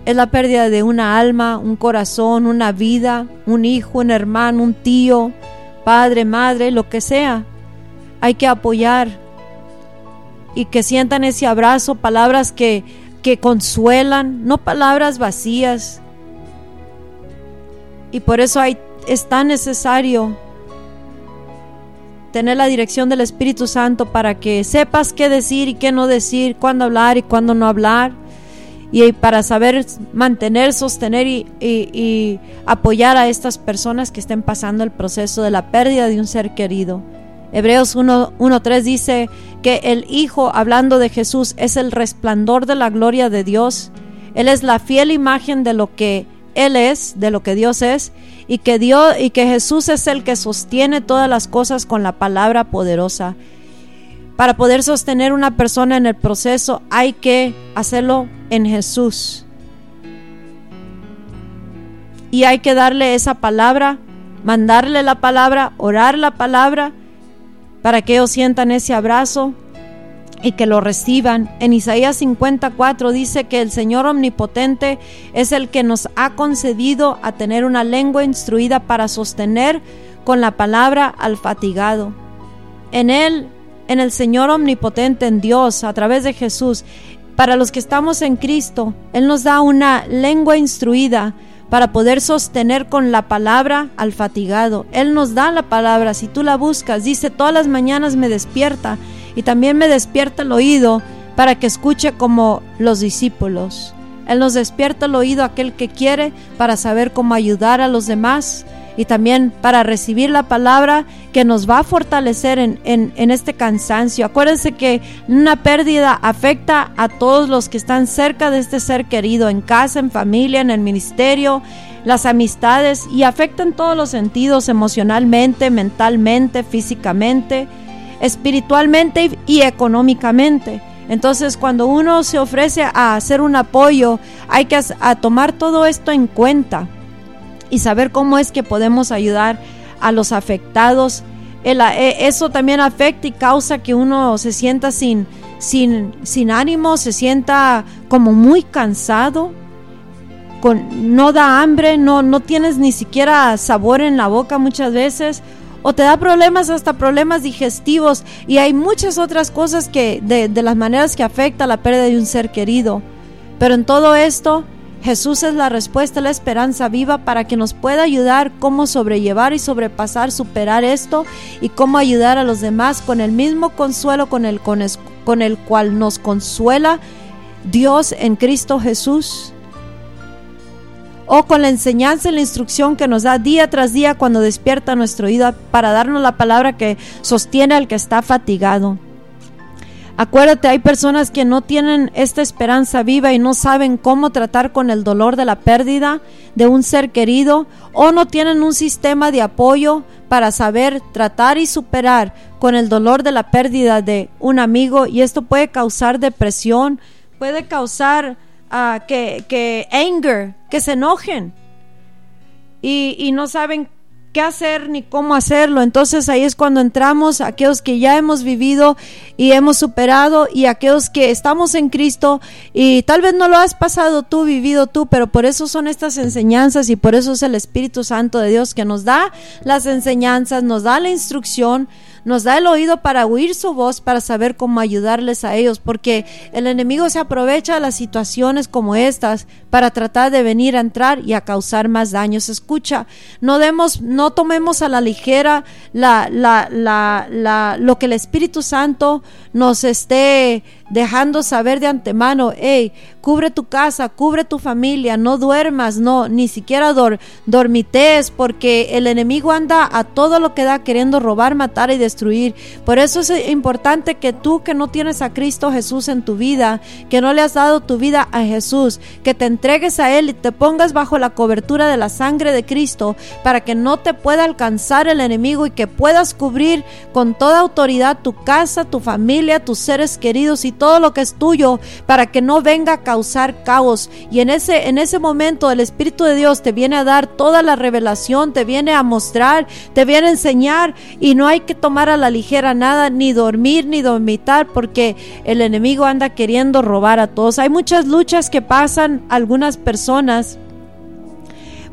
es la pérdida de una alma, un corazón, una vida, un hijo, un hermano, un tío, padre, madre, lo que sea. Hay que apoyar y que sientan ese abrazo, palabras que que consuelan, no palabras vacías. Y por eso hay, es tan necesario tener la dirección del Espíritu Santo para que sepas qué decir y qué no decir, cuándo hablar y cuándo no hablar. Y para saber mantener, sostener y, apoyar a estas personas que estén pasando el proceso de la pérdida de un ser querido. Hebreos 1.3 dice que el Hijo, hablando de Jesús, es el resplandor de la gloria de Dios. Él es la fiel imagen de lo que Él es, de lo que Dios es, y que, Dios, y que Jesús es el que sostiene todas las cosas con la palabra poderosa. Para poder sostener una persona en el proceso hay que hacerlo en Jesús. Y hay que darle esa palabra, mandarle la palabra, orar la palabra para que ellos sientan ese abrazo y que lo reciban. En Isaías 54 dice que el Señor omnipotente es el que nos ha concedido a tener una lengua instruida para sostener con la palabra al fatigado. En Él, en el Señor omnipotente, en Dios, a través de Jesús, para los que estamos en Cristo, Él nos da una lengua instruida para poder sostener con la palabra al fatigado. Él nos da la palabra, si tú la buscas, dice, todas las mañanas me despierta y también me despierta el oído para que escuche como los discípulos. Él nos despierta el oído aquel que quiere para saber cómo ayudar a los demás y también para recibir la palabra que nos va a fortalecer en, en, este cansancio. Acuérdense que una pérdida afecta a todos los que están cerca de este ser querido, en casa, en familia, en el ministerio, las amistades y afecta en todos los sentidos, emocionalmente, mentalmente, físicamente, espiritualmente y, económicamente. Entonces, cuando uno se ofrece a hacer un apoyo, hay que a tomar todo esto en cuenta y saber cómo es que podemos ayudar a los afectados. Eh, eso también afecta y causa que uno se sienta sin, sin, sin ánimo, se sienta como muy cansado, con, no da hambre, no, no tienes ni siquiera sabor en la boca muchas veces, o te da problemas, hasta problemas digestivos, y hay muchas otras cosas que, de, de las maneras que afecta la pérdida de un ser querido. Pero en todo esto, Jesús es la respuesta, la esperanza viva para que nos pueda ayudar cómo sobrellevar y sobrepasar, superar esto y cómo ayudar a los demás con el mismo consuelo con el, con el cual nos consuela Dios en Cristo Jesús. O con la enseñanza y la instrucción que nos da día tras día cuando despierta nuestro oído para darnos la palabra que sostiene al que está fatigado. Acuérdate, hay personas que no tienen esta esperanza viva y no saben cómo tratar con el dolor de la pérdida de un ser querido o no tienen un sistema de apoyo para saber tratar y superar con el dolor de la pérdida de un amigo y esto puede causar depresión, puede causar uh, que, que anger, que se enojen. Y, y no saben qué hacer ni cómo hacerlo. Entonces ahí es cuando entramos aquellos que ya hemos vivido y hemos superado y aquellos que estamos en Cristo y tal vez no lo has pasado tú, vivido tú, pero por eso son estas enseñanzas y por eso es el Espíritu Santo de Dios que nos da las enseñanzas, nos da la instrucción nos da el oído para oír su voz, para saber cómo ayudarles a ellos, porque el enemigo se aprovecha de las situaciones como estas para tratar de venir a entrar y a causar más daños. Escucha, no demos, no tomemos a la ligera la, la, la, lo que el Espíritu Santo nos esté dejando saber de antemano, hey, cubre tu casa, cubre tu familia, no duermas, no, ni siquiera dormites, porque el enemigo anda a todo lo que da queriendo robar, matar y destruir. Por eso es importante que tú que no tienes a Cristo Jesús en tu vida, que no le has dado tu vida a Jesús, que te entregues a Él y te pongas bajo la cobertura de la sangre de Cristo para que no te pueda alcanzar el enemigo y que puedas cubrir con toda autoridad tu casa, tu familia, tus seres queridos y todo lo que es tuyo para que no venga a causar caos. Y en ese, en ese momento el Espíritu de Dios te viene a dar toda la revelación, te viene a mostrar, te viene a enseñar y no hay que tomar a la ligera nada, ni dormir, ni dormitar, porque el enemigo anda queriendo robar a todos. Hay muchas luchas que pasan algunas personas.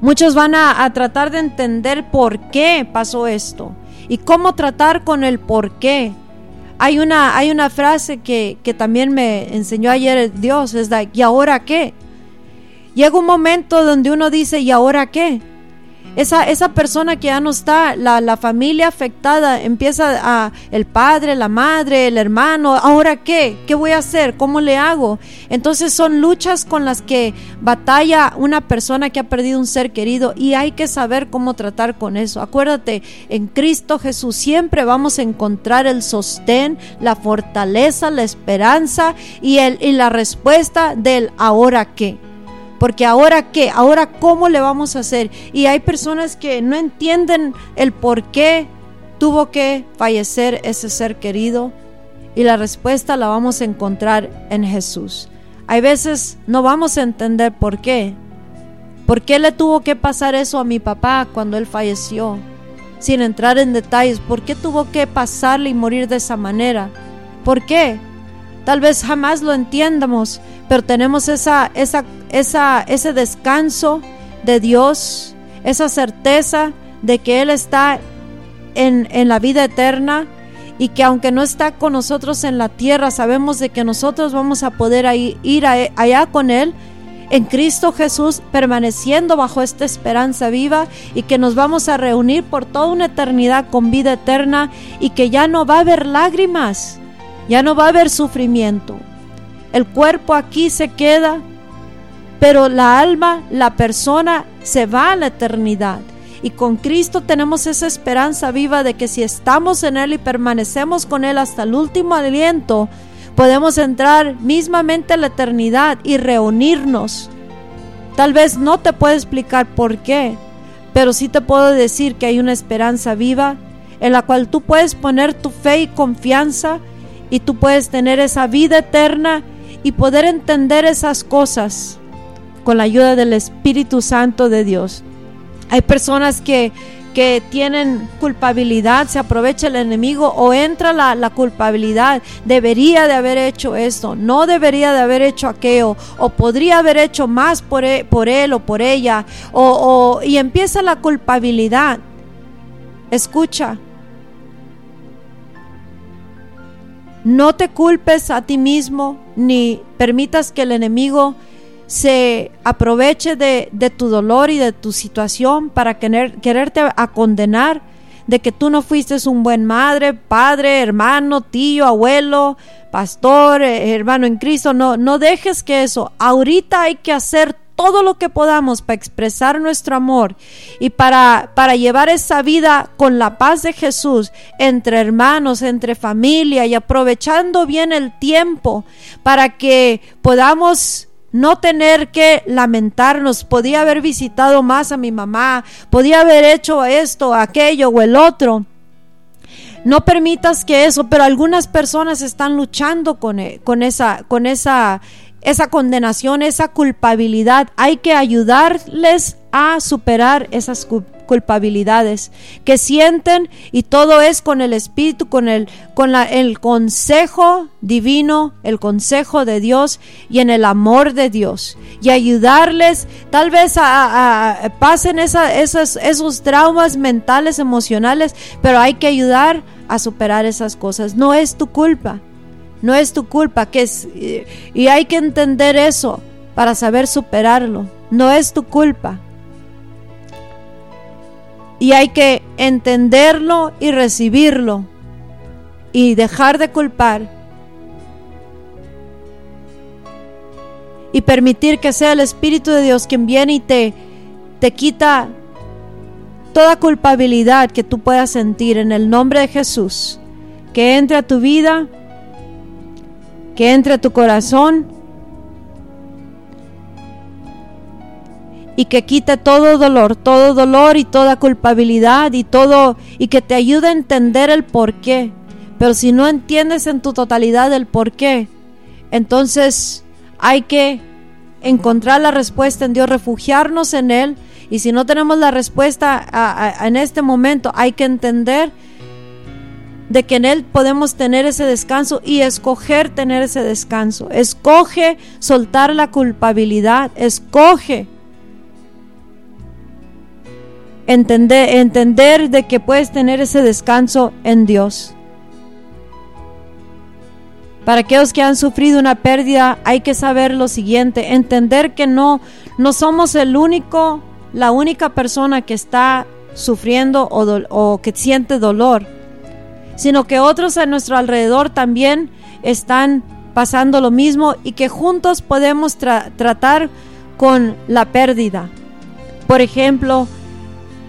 Muchos van a, a tratar de entender por qué pasó esto y cómo tratar con el por qué. Hay una, hay una frase que, también me enseñó ayer Dios, es de, ¿y ahora qué? Llega un momento donde uno dice, ¿y ahora qué? Esa, esa persona que ya no está, la, la, familia afectada, empieza a el padre, la madre, el hermano, ¿ahora qué? ¿Qué voy a hacer? ¿Cómo le hago? Entonces son luchas con las que batalla una persona que ha perdido un ser querido y hay que saber cómo tratar con eso. Acuérdate, en Cristo Jesús siempre vamos a encontrar el sostén, la fortaleza, la esperanza y, el, y la respuesta del ahora qué. Porque ahora qué, ahora cómo le vamos a hacer. Y hay personas que no entienden el por qué tuvo que fallecer ese ser querido. Y la respuesta la vamos a encontrar en Jesús. Hay veces no vamos a entender por qué. ¿Por qué le tuvo que pasar eso a mi papá cuando él falleció? Sin entrar en detalles, ¿por qué tuvo que pasarle y morir de esa manera? ¿Por qué? Tal vez jamás lo entiendamos, pero tenemos esa, esa, ese descanso de Dios, esa certeza de que Él está en, en la vida eterna y que aunque no está con nosotros en la tierra, sabemos de que nosotros vamos a poder ir allá con Él en Cristo Jesús, permaneciendo bajo esta esperanza viva y que nos vamos a reunir por toda una eternidad con vida eterna y que ya no va a haber lágrimas, ya no va a haber sufrimiento, el cuerpo aquí se queda, pero la alma, la persona, se va a la eternidad. Y con Cristo tenemos esa esperanza viva de que si estamos en Él y permanecemos con Él hasta el último aliento, podemos entrar mismamente a la eternidad y reunirnos. Tal vez no te puedo explicar por qué, pero sí te puedo decir que hay una esperanza viva en la cual tú puedes poner tu fe y confianza y tú puedes tener esa vida eterna y poder entender esas cosas con la ayuda del Espíritu Santo de Dios. Hay personas que, que tienen culpabilidad, se aprovecha el enemigo o entra la, la, culpabilidad. Debería de haber hecho esto, no debería de haber hecho aquello, o podría haber hecho más por él, por él o por ella, o, y empieza la culpabilidad. Escucha, No te culpes a ti mismo ni permitas que el enemigo se aproveche de, tu dolor y de tu situación para quererte a condenar de que tú no fuiste un buen madre, padre, hermano, tío, abuelo, pastor, eh, hermano en Cristo. No, no dejes que eso. Ahorita hay que hacer todo lo que podamos para expresar nuestro amor y para, para llevar esa vida con la paz de Jesús entre hermanos, entre familia y aprovechando bien el tiempo para que podamos no tener que lamentarnos, podía haber visitado más a mi mamá, podía haber hecho esto, aquello o el otro. No permitas que eso, pero algunas personas están luchando con, e, con esa, con esa esa condenación, esa culpabilidad. Hay que ayudarles a superar esas culpabilidades, que sienten y todo es con el Espíritu, con el, con la, el consejo divino, el consejo de Dios y en el amor de Dios. Y ayudarles, tal vez a, pasen esos, esos traumas mentales, emocionales, pero hay que ayudar a superar esas cosas. No es tu culpa, no es tu culpa, que es, y hay que entender eso para saber superarlo. No es tu culpa. Y hay que entenderlo y recibirlo y dejar de culpar y permitir que sea el Espíritu de Dios quien viene y te, te quita toda culpabilidad que tú puedas sentir en el nombre de Jesús. Que entre a tu vida, que entre a tu corazón y que quite todo dolor, todo dolor y toda culpabilidad y todo y que te ayude a entender el por qué. Pero si no entiendes en tu totalidad el por qué, entonces hay que encontrar la respuesta en Dios, refugiarnos en Él. Y si no tenemos la respuesta en este momento, hay que entender de que en Él podemos tener ese descanso y escoger tener ese descanso. Escoge soltar la culpabilidad, escoge entender, entender de que puedes tener ese descanso en Dios. Para aquellos que han sufrido una pérdida, hay que saber lo siguiente, entender que no, no somos el único, la única persona que está sufriendo o, o que siente dolor, sino que otros a nuestro alrededor también están pasando lo mismo y que juntos podemos tratar con la pérdida. Por ejemplo,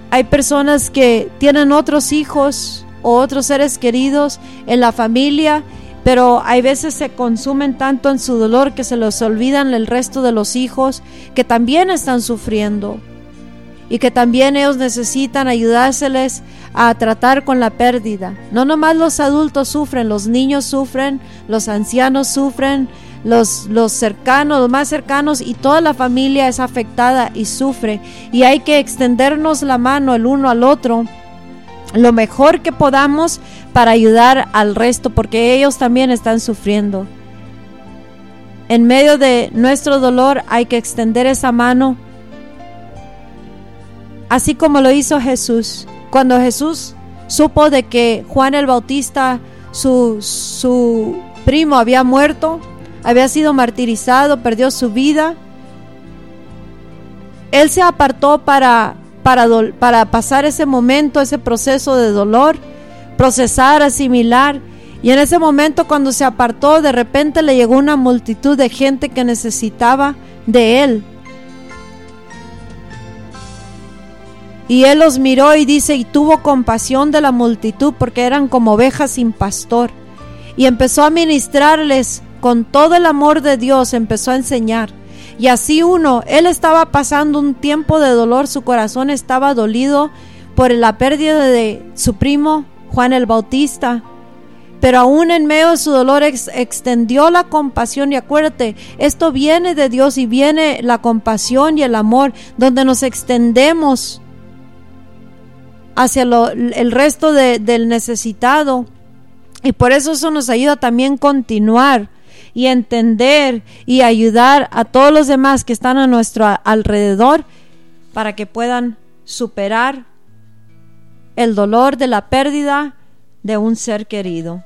hay personas que tienen otros hijos o otros seres queridos en la familia, pero hay veces se consumen tanto en su dolor que se los olvidan el resto de los hijos que también están sufriendo y que también ellos necesitan ayudárseles a tratar con la pérdida. No nomás los adultos sufren, los niños sufren, los ancianos sufren, los, los cercanos, los más cercanos y toda la familia es afectada y sufre. Y hay que extendernos la mano el uno al otro lo mejor que podamos para ayudar al resto porque ellos también están sufriendo. En medio de nuestro dolor hay que extender esa mano, así como lo hizo Jesús. Cuando Jesús supo de que Juan el Bautista, su, su primo, había muerto, había sido martirizado, perdió su vida. Él se apartó para, para, para pasar ese momento, ese proceso de dolor, procesar, asimilar. Y en ese momento cuando se apartó, de repente le llegó una multitud de gente que necesitaba de él. Y él los miró y dice, y tuvo compasión de la multitud porque eran como ovejas sin pastor. Y empezó a ministrarles con todo el amor de Dios empezó a enseñar. Y así uno, él estaba pasando un tiempo de dolor, su corazón estaba dolido por la pérdida de su primo Juan el Bautista. Pero aún en medio de su dolor extendió la compasión y acuérdate, esto viene de Dios y viene la compasión y el amor donde nos extendemos hacia el resto del necesitado. Y por eso eso nos ayuda también continuar y entender y ayudar a todos los demás que están a nuestro alrededor para que puedan superar el dolor de la pérdida de un ser querido.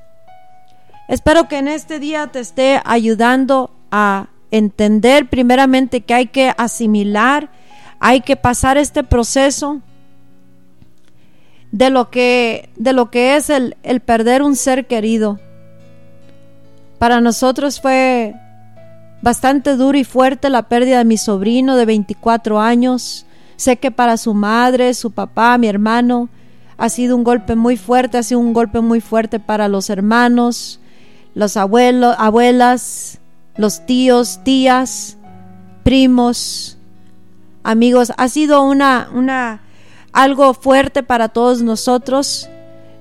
Espero que en este día te esté ayudando a entender primeramente que hay que asimilar, hay que pasar este proceso de lo que, de lo que es el, el perder un ser querido. Para nosotros fue bastante duro y fuerte la pérdida de mi sobrino de 24 años. Sé que para su madre, su papá, mi hermano, ha sido un golpe muy fuerte, ha sido un golpe muy fuerte para los hermanos, los abuelos, abuelas, los tíos, tías, primos, amigos. Ha sido una, una, algo fuerte para todos nosotros,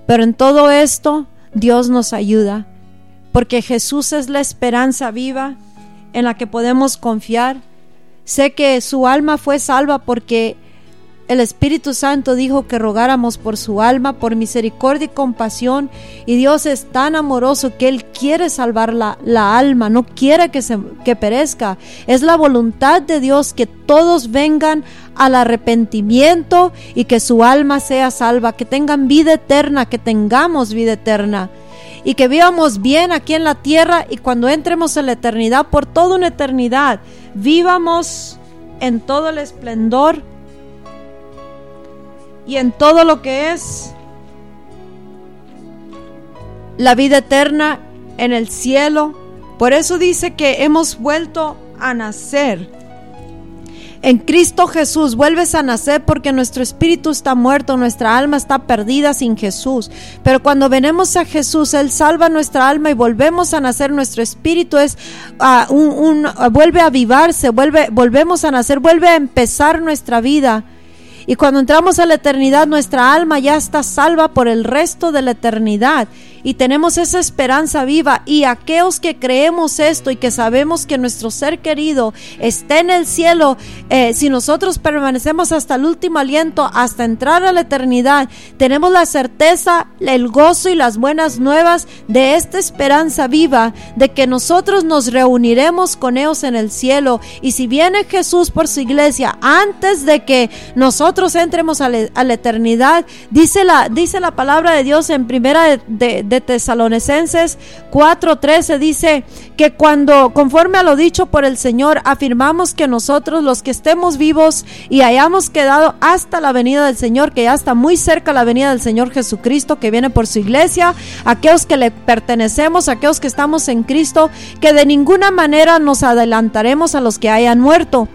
pero en todo esto Dios nos ayuda porque Jesús es la esperanza viva en la que podemos confiar. Sé que su alma fue salva porque el Espíritu Santo dijo que rogáramos por su alma, por misericordia y compasión. Y Dios es tan amoroso que Él quiere salvar la, alma, no quiere que, se, que perezca. Es la voluntad de Dios que todos vengan al arrepentimiento y que su alma sea salva, que tengan vida eterna, que tengamos vida eterna y que vivamos bien aquí en la tierra y cuando entremos en la eternidad, por toda una eternidad, vivamos en todo el esplendor y en todo lo que es la vida eterna en el cielo. Por eso dice que hemos vuelto a nacer. En Cristo Jesús vuelves a nacer porque nuestro espíritu está muerto, nuestra alma está perdida sin Jesús. Pero cuando venimos a Jesús, Él salva nuestra alma y volvemos a nacer. Nuestro espíritu es uh, un, vuelve a avivarse, vuelve, volvemos a nacer, vuelve a empezar nuestra vida. Y cuando entramos a la eternidad, nuestra alma ya está salva por el resto de la eternidad y tenemos esa esperanza viva. Y aquellos que creemos esto y que sabemos que nuestro ser querido está en el cielo, eh, si nosotros permanecemos hasta el último aliento, hasta entrar a la eternidad, tenemos la certeza, el gozo y las buenas nuevas de esta esperanza viva, de que nosotros nos reuniremos con ellos en el cielo. Y si viene Jesús por su iglesia antes de que nosotros entremos a, la eternidad, dice la, dice la palabra de Dios en primera de de Tesalonicenses. 4:13 dice que cuando, conforme a lo dicho por el Señor, afirmamos que nosotros los que estemos vivos y hayamos quedado hasta la venida del Señor, que ya está muy cerca la venida del Señor Jesucristo, que viene por su iglesia, aquellos que le pertenecemos, aquellos que estamos en Cristo, que de ninguna manera nos adelantaremos a los que hayan muerto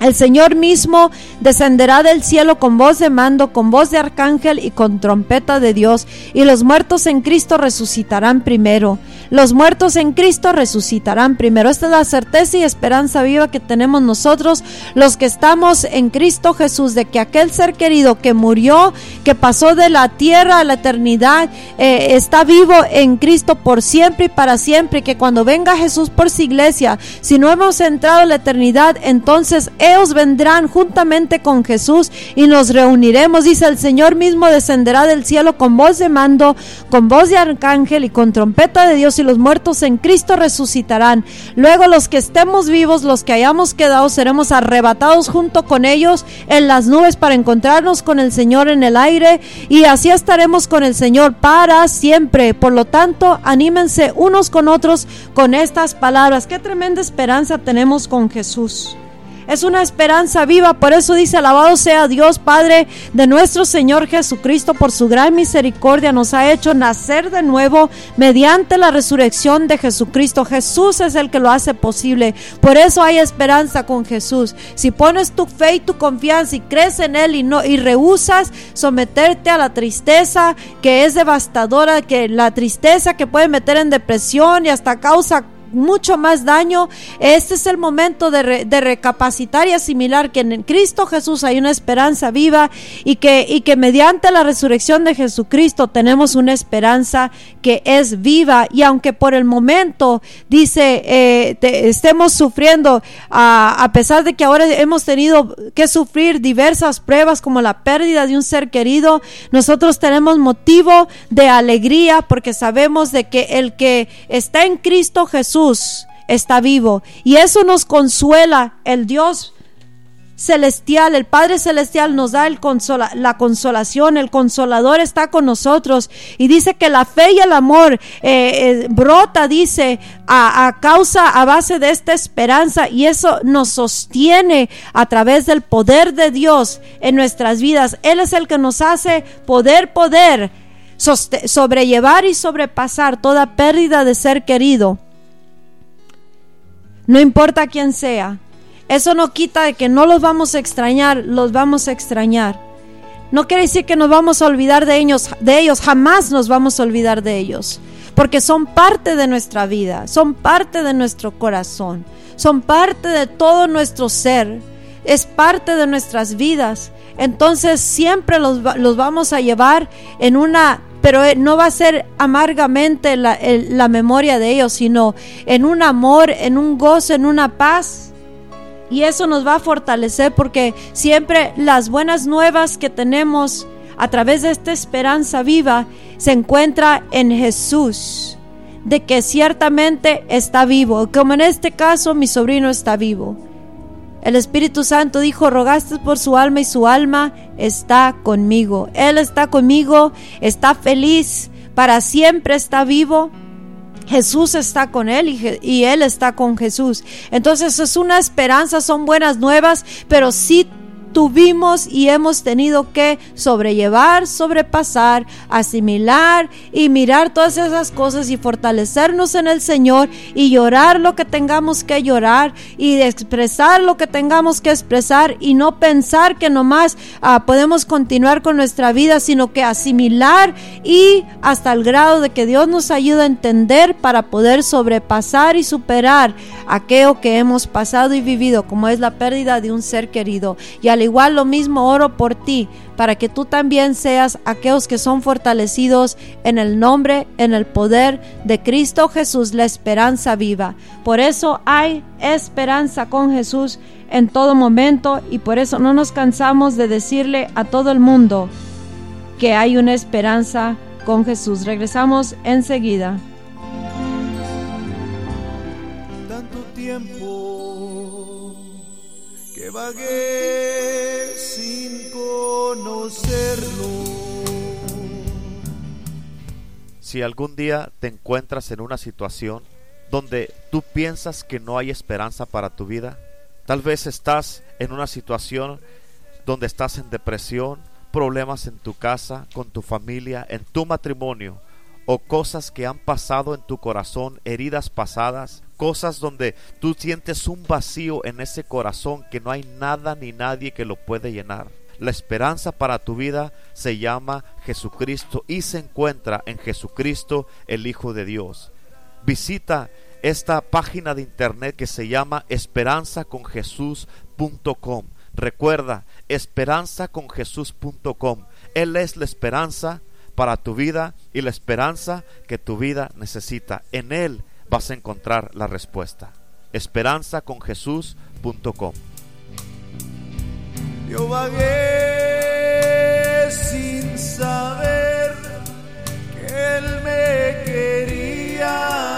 el Señor mismo descenderá del cielo con voz de mando, con voz de arcángel y con trompeta de Dios, y los muertos en Cristo resucitarán primero. Los muertos en Cristo resucitarán primero. Esta es la certeza y esperanza viva que tenemos nosotros, los que estamos en Cristo Jesús, de que aquel ser querido que murió, que pasó de la tierra a la eternidad, eh, está vivo en Cristo por siempre y para siempre, que cuando venga Jesús por su iglesia, si no hemos entrado a la eternidad, entonces ellos vendrán juntamente con Jesús y nos reuniremos. Dice el Señor mismo descenderá del cielo con voz de mando, con voz de arcángel y con trompeta de Dios y los muertos en Cristo resucitarán. Luego los que estemos vivos, los que hayamos quedado, seremos arrebatados junto con ellos en las nubes para encontrarnos con el Señor en el aire y así estaremos con el Señor para siempre. Por lo tanto, anímense unos con otros con estas palabras. Qué tremenda esperanza tenemos con Jesús es una esperanza viva. Por eso dice, alabado sea Dios, Padre de nuestro Señor Jesucristo, por su gran misericordia nos ha hecho nacer de nuevo mediante la resurrección de Jesucristo. Jesús es el que lo hace posible. Por eso hay esperanza con Jesús. Si pones tu fe y tu confianza y crees en Él y, no, y rehusas someterte a la tristeza que es devastadora, que la tristeza que puede meter en depresión y hasta causa mucho más daño. Este es el momento de, recapacitar y asimilar que en Cristo Jesús hay una esperanza viva y que, y que mediante la resurrección de Jesucristo tenemos una esperanza que es viva. Y aunque por el momento, dice, eh, estemos sufriendo, a pesar de que ahora hemos tenido que sufrir diversas pruebas como la pérdida de un ser querido, nosotros tenemos motivo de alegría porque sabemos de que el que está en Cristo Jesús, está vivo. Y eso nos consuela. El Dios celestial, el Padre celestial nos da la consolación, el consolador está con nosotros y dice que la fe y el amor eh, eh, brota, dice, a, causa, a base de esta esperanza y eso nos sostiene a través del poder de Dios en nuestras vidas. Él es el que nos hace poder, poder sobrellevar y sobrepasar toda pérdida de ser querido no importa quién sea. Eso no quita de que no los vamos a extrañar, los vamos a extrañar. No quiere decir que nos vamos a olvidar de ellos, de ellos, jamás nos vamos a olvidar de ellos, porque son parte de nuestra vida, son parte de nuestro corazón, son parte de todo nuestro ser, es parte de nuestras vidas. Entonces siempre los, los vamos a llevar en una pero eh, no va a ser amargamente la, memoria de ellos, sino en un amor, en un gozo, en una paz Y eso nos va a fortalecer porque siempre las buenas nuevas que tenemos a través de esta esperanza viva se encuentra en Jesús, de que ciertamente está vivo, como en este caso mi sobrino está vivo. El Espíritu Santo dijo, rogaste por su alma y su alma está conmigo. Él está conmigo, está feliz, para siempre está vivo Jesús está con él y, él está con Jesús. Entonces es una esperanza, son buenas nuevas, pero sí tuvimos y hemos tenido que sobrellevar, sobrepasar, asimilar y mirar todas esas cosas y fortalecernos en el Señor y llorar lo que tengamos que llorar y expresar lo que tengamos que expresar y no pensar que nomás ah, podemos continuar con nuestra vida, sino que asimilar y hasta el grado de que Dios nos ayude a entender para poder sobrepasar y superar aquello que hemos pasado y vivido, como es la pérdida de un ser querido. Y al igual lo mismo oro por ti, para que tú también seas aquellos que son fortalecidos en el nombre, en el poder de Cristo Jesús, la esperanza viva. Por eso hay esperanza con Jesús en todo momento y por eso no nos cansamos de decirle a todo el mundo que hay una esperanza con Jesús. Regresamos enseguida. Tanto tiempo vagué sin conocerlo. Si algún día te encuentras en una situación donde tú piensas que no hay esperanza para tu vida, tal vez estás en una situación donde estás en depresión, problemas en tu casa, con tu familia, en tu matrimonio, o cosas que han pasado en tu corazón, heridas pasadas, cosas donde tú sientes un vacío en ese corazón que no hay nada ni nadie que lo puede llenar. La esperanza para tu vida se llama Jesucristo y se encuentra en Jesucristo, el Hijo de Dios. Visita esta página de internet que se llama esperanzaconjesús.com. Recuerda, esperanzaconjesús.com. Él es la esperanza para tu vida y la esperanza que tu vida necesita. En Él vas a encontrar la respuesta. Esperanzaconjesús.com. Yo vagué sin saber que Él me quería.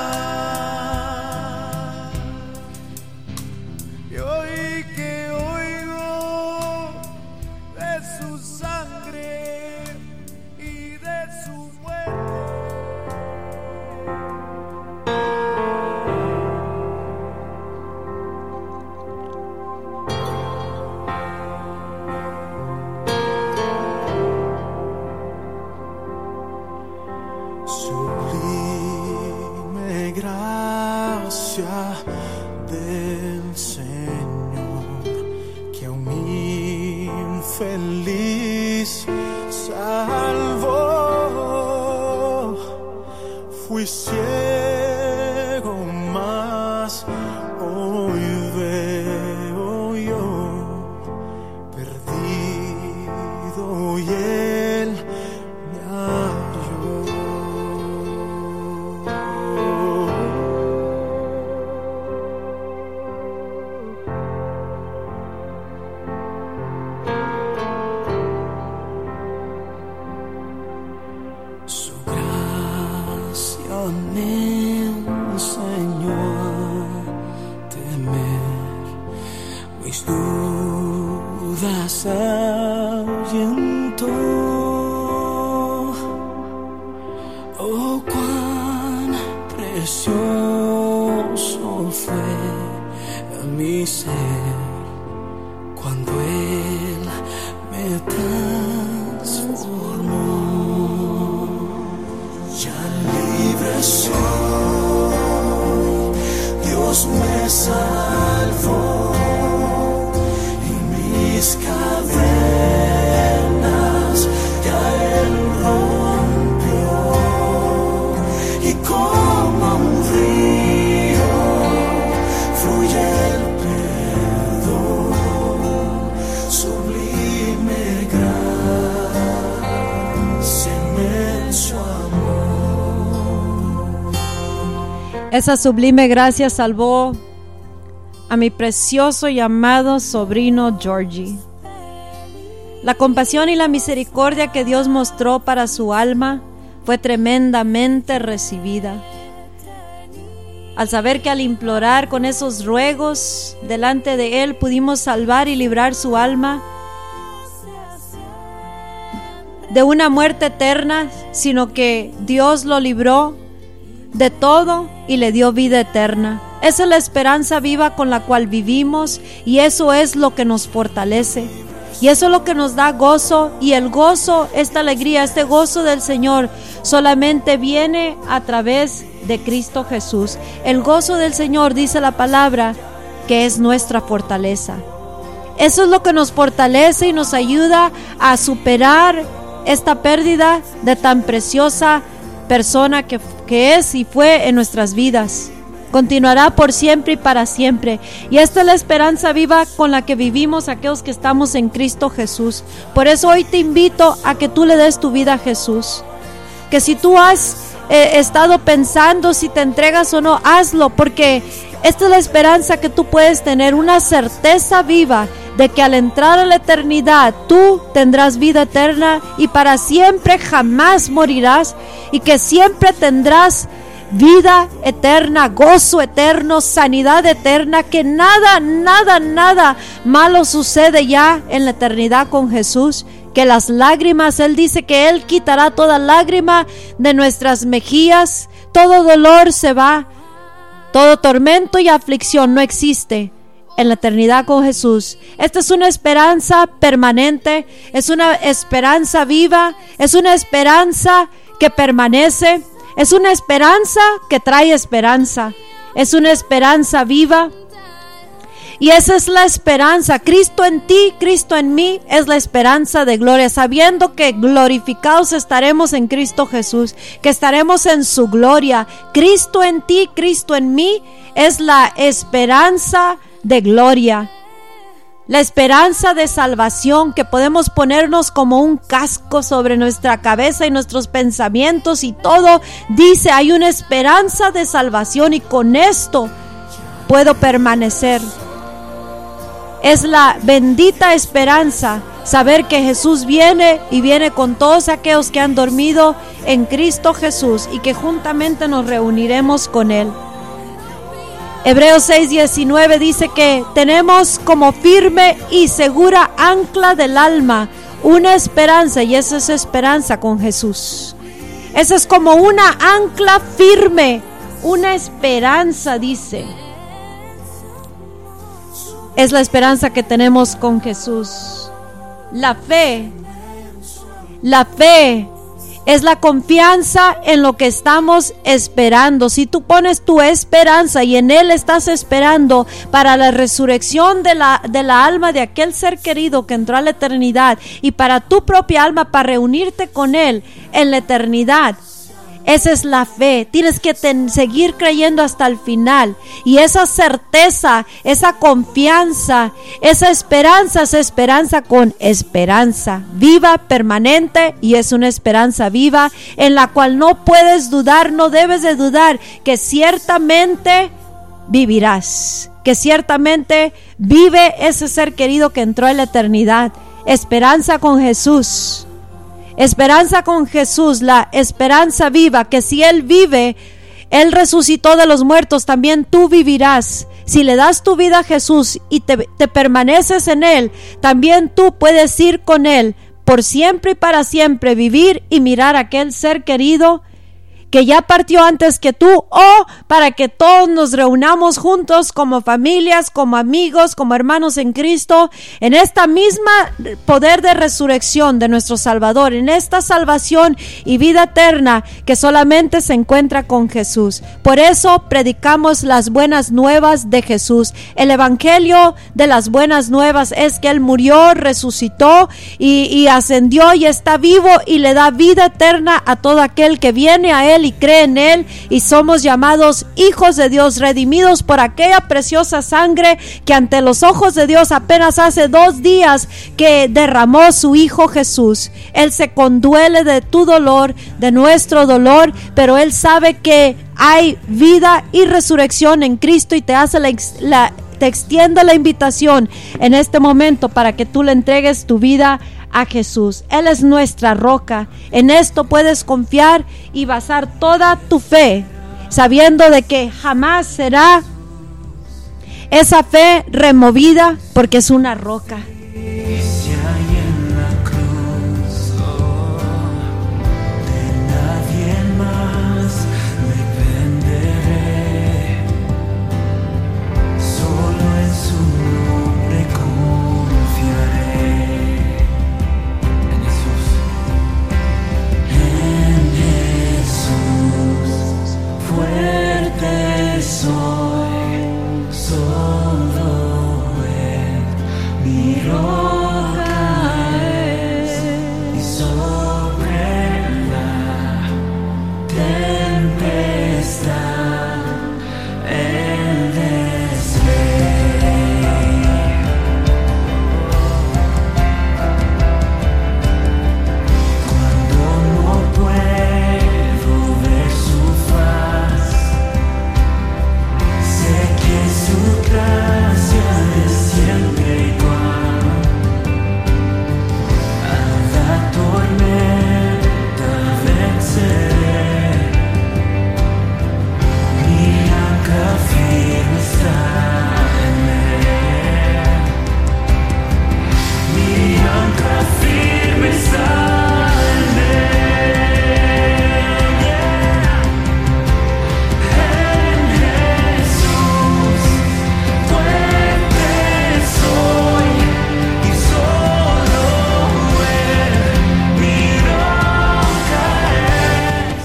precioso fue a mi ser. Esa sublime gracia salvó a mi precioso y amado sobrino Georgie. La compasión y la misericordia que Dios mostró para su alma fue tremendamente recibida. Al saber que al implorar con esos ruegos delante de Él pudimos salvar y librar su alma de una muerte eterna, sino que Dios lo libró de todo y le dio vida eterna. Esa es la esperanza viva con la cual vivimos y eso es lo que nos fortalece. Y eso es lo que nos da gozo y el gozo, esta alegría, este gozo del Señor solamente viene a través de Cristo Jesús. El gozo del Señor, dice la palabra, que es nuestra fortaleza. Eso es lo que nos fortalece y nos ayuda a superar esta pérdida de tan preciosa persona que, es y fue en nuestras vidas continuará por siempre y para siempre. Y esta es la esperanza viva con la que vivimos aquellos que estamos en Cristo Jesús. Por eso hoy te invito a que tú le des tu vida a Jesús. Que si tú has eh, estado pensando si te entregas o no, hazlo, porque esta es la esperanza que tú puedes tener, una certeza viva de que al entrar a la eternidad tú tendrás vida eterna y para siempre jamás morirás y que siempre tendrás vida eterna, gozo eterno, sanidad eterna, que nada, nada, nada malo sucede ya en la eternidad con Jesús, que las lágrimas, Él dice que Él quitará toda lágrima de nuestras mejillas, todo dolor se va, todo tormento y aflicción no existe en la eternidad con Jesús. Esta es una esperanza permanente, es una esperanza viva, es una esperanza que permanece es una esperanza que trae esperanza. Es una esperanza viva. Y esa es la esperanza. Cristo en ti, Cristo en mí, es la esperanza de gloria, sabiendo que glorificados estaremos en Cristo Jesús, que estaremos en su gloria. Cristo en ti, Cristo en mí, es la esperanza de gloria la esperanza de salvación que podemos ponernos como un casco sobre nuestra cabeza y nuestros pensamientos y todo dice hay una esperanza de salvación y con esto puedo permanecer. Es la bendita esperanza saber que Jesús viene y viene con todos aquellos que han dormido en Cristo Jesús y que juntamente nos reuniremos con Él. Hebreos 6:19 dice que tenemos como firme y segura ancla del alma una esperanza y esa es esperanza con Jesús. Esa es como una ancla firme, una esperanza, dice. Es la esperanza que tenemos con Jesús. La fe, la fe es la confianza en lo que estamos esperando. Si tú pones tu esperanza y en Él estás esperando para la resurrección de la, de la alma de aquel ser querido que entró a la eternidad y para tu propia alma, para reunirte con Él en la eternidad, esa es la fe. Tienes que seguir creyendo hasta el final. Y esa certeza, esa confianza, esa esperanza, esa esperanza con esperanza viva, permanente. Y es una esperanza viva en la cual no puedes dudar, no debes de dudar que ciertamente vivirás. Que ciertamente vive ese ser querido que entró en la eternidad. Esperanza con Jesús Esperanza con Jesús, la esperanza viva, que si Él vive, Él resucitó de los muertos, también tú vivirás. Si le das tu vida a Jesús y te, te permaneces en Él, también tú puedes ir con Él por siempre y para siempre, vivir y mirar a aquel ser querido que ya partió antes que tú o para que todos nos reunamos juntos como familias, como amigos, como hermanos en Cristo, en esta misma poder de resurrección de nuestro Salvador, en esta salvación y vida eterna que solamente se encuentra con Jesús. Por eso predicamos las buenas nuevas de Jesús. El Evangelio de las buenas nuevas es que Él murió, resucitó y, y ascendió y está vivo y le da vida eterna a todo aquel que viene a Él y cree en Él y somos llamados hijos de Dios, redimidos por aquella preciosa sangre que ante los ojos de Dios apenas hace dos días que derramó su Hijo Jesús. Él se conduele de tu dolor, de nuestro dolor, pero Él sabe que hay vida y resurrección en Cristo y te hace la, te extiende la invitación en este momento para que tú le entregues tu vida a Jesús. Él es nuestra roca. En esto puedes confiar y basar toda tu fe, sabiendo de que jamás será esa fe removida porque es una roca.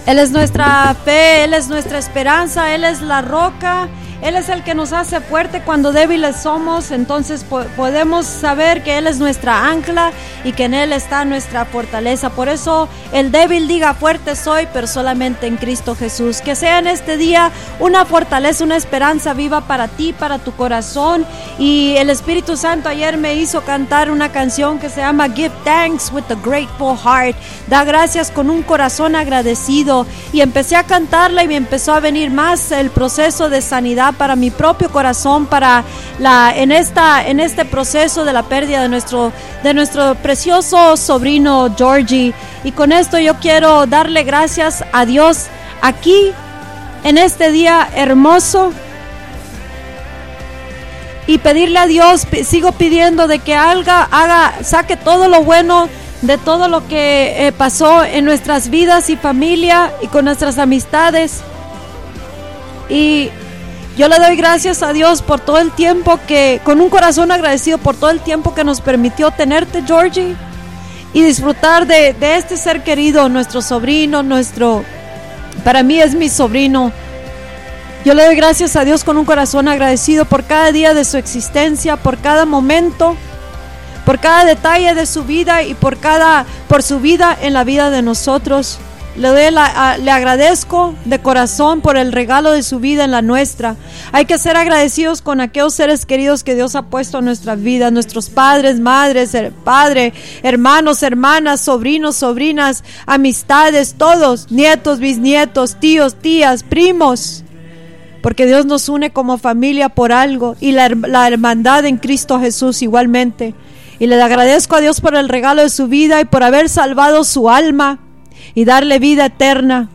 Él es nuestra fe, Él es nuestra esperanza, Él es la roca, Él es el que nos hace fuerte cuando débiles somos, entonces po- podemos saber que Él es nuestra ancla y que en Él está nuestra fortaleza. Por eso el débil diga fuerte soy, pero solamente en Cristo Jesús. Que sea en este día una fortaleza, una esperanza viva para ti, para tu corazón. Y el Espíritu Santo ayer me hizo cantar una canción que se llama Give Thanks with a Grateful Heart. Da gracias con un corazón agradecido. Y empecé a cantarla y me empezó a venir más el proceso de sanidad para mi propio corazón, para la en esta en este proceso de la pérdida de nuestro de nuestro precioso sobrino Georgie. Y con esto yo quiero darle gracias a Dios aquí en este día hermoso y pedirle a Dios, sigo pidiendo de que haga, haga, saque todo lo bueno de todo lo que eh, pasó en nuestras vidas y familia y con nuestras amistades. Y yo le doy gracias a Dios por todo el tiempo que, con un corazón agradecido por todo el tiempo que nos permitió tenerte, Georgie, y disfrutar de, este ser querido, nuestro sobrino, nuestro, para mí es mi sobrino. Yo le doy gracias a Dios con un corazón agradecido por cada día de su existencia, por cada momento, por cada detalle de su vida y por cada por su vida en la vida de nosotros. Le, doy le agradezco de corazón por el regalo de su vida en la nuestra. Hay que ser agradecidos con aquellos seres queridos que Dios ha puesto en nuestras vidas, nuestros padres, madres, her- padre, hermanos, hermanas, sobrinos, sobrinas, amistades, todos, nietos, bisnietos, tíos, tías, primos porque Dios nos une como familia por algo y la, la hermandad en Cristo Jesús igualmente. Y le agradezco a Dios por el regalo de su vida y por haber salvado su alma y darle vida eterna.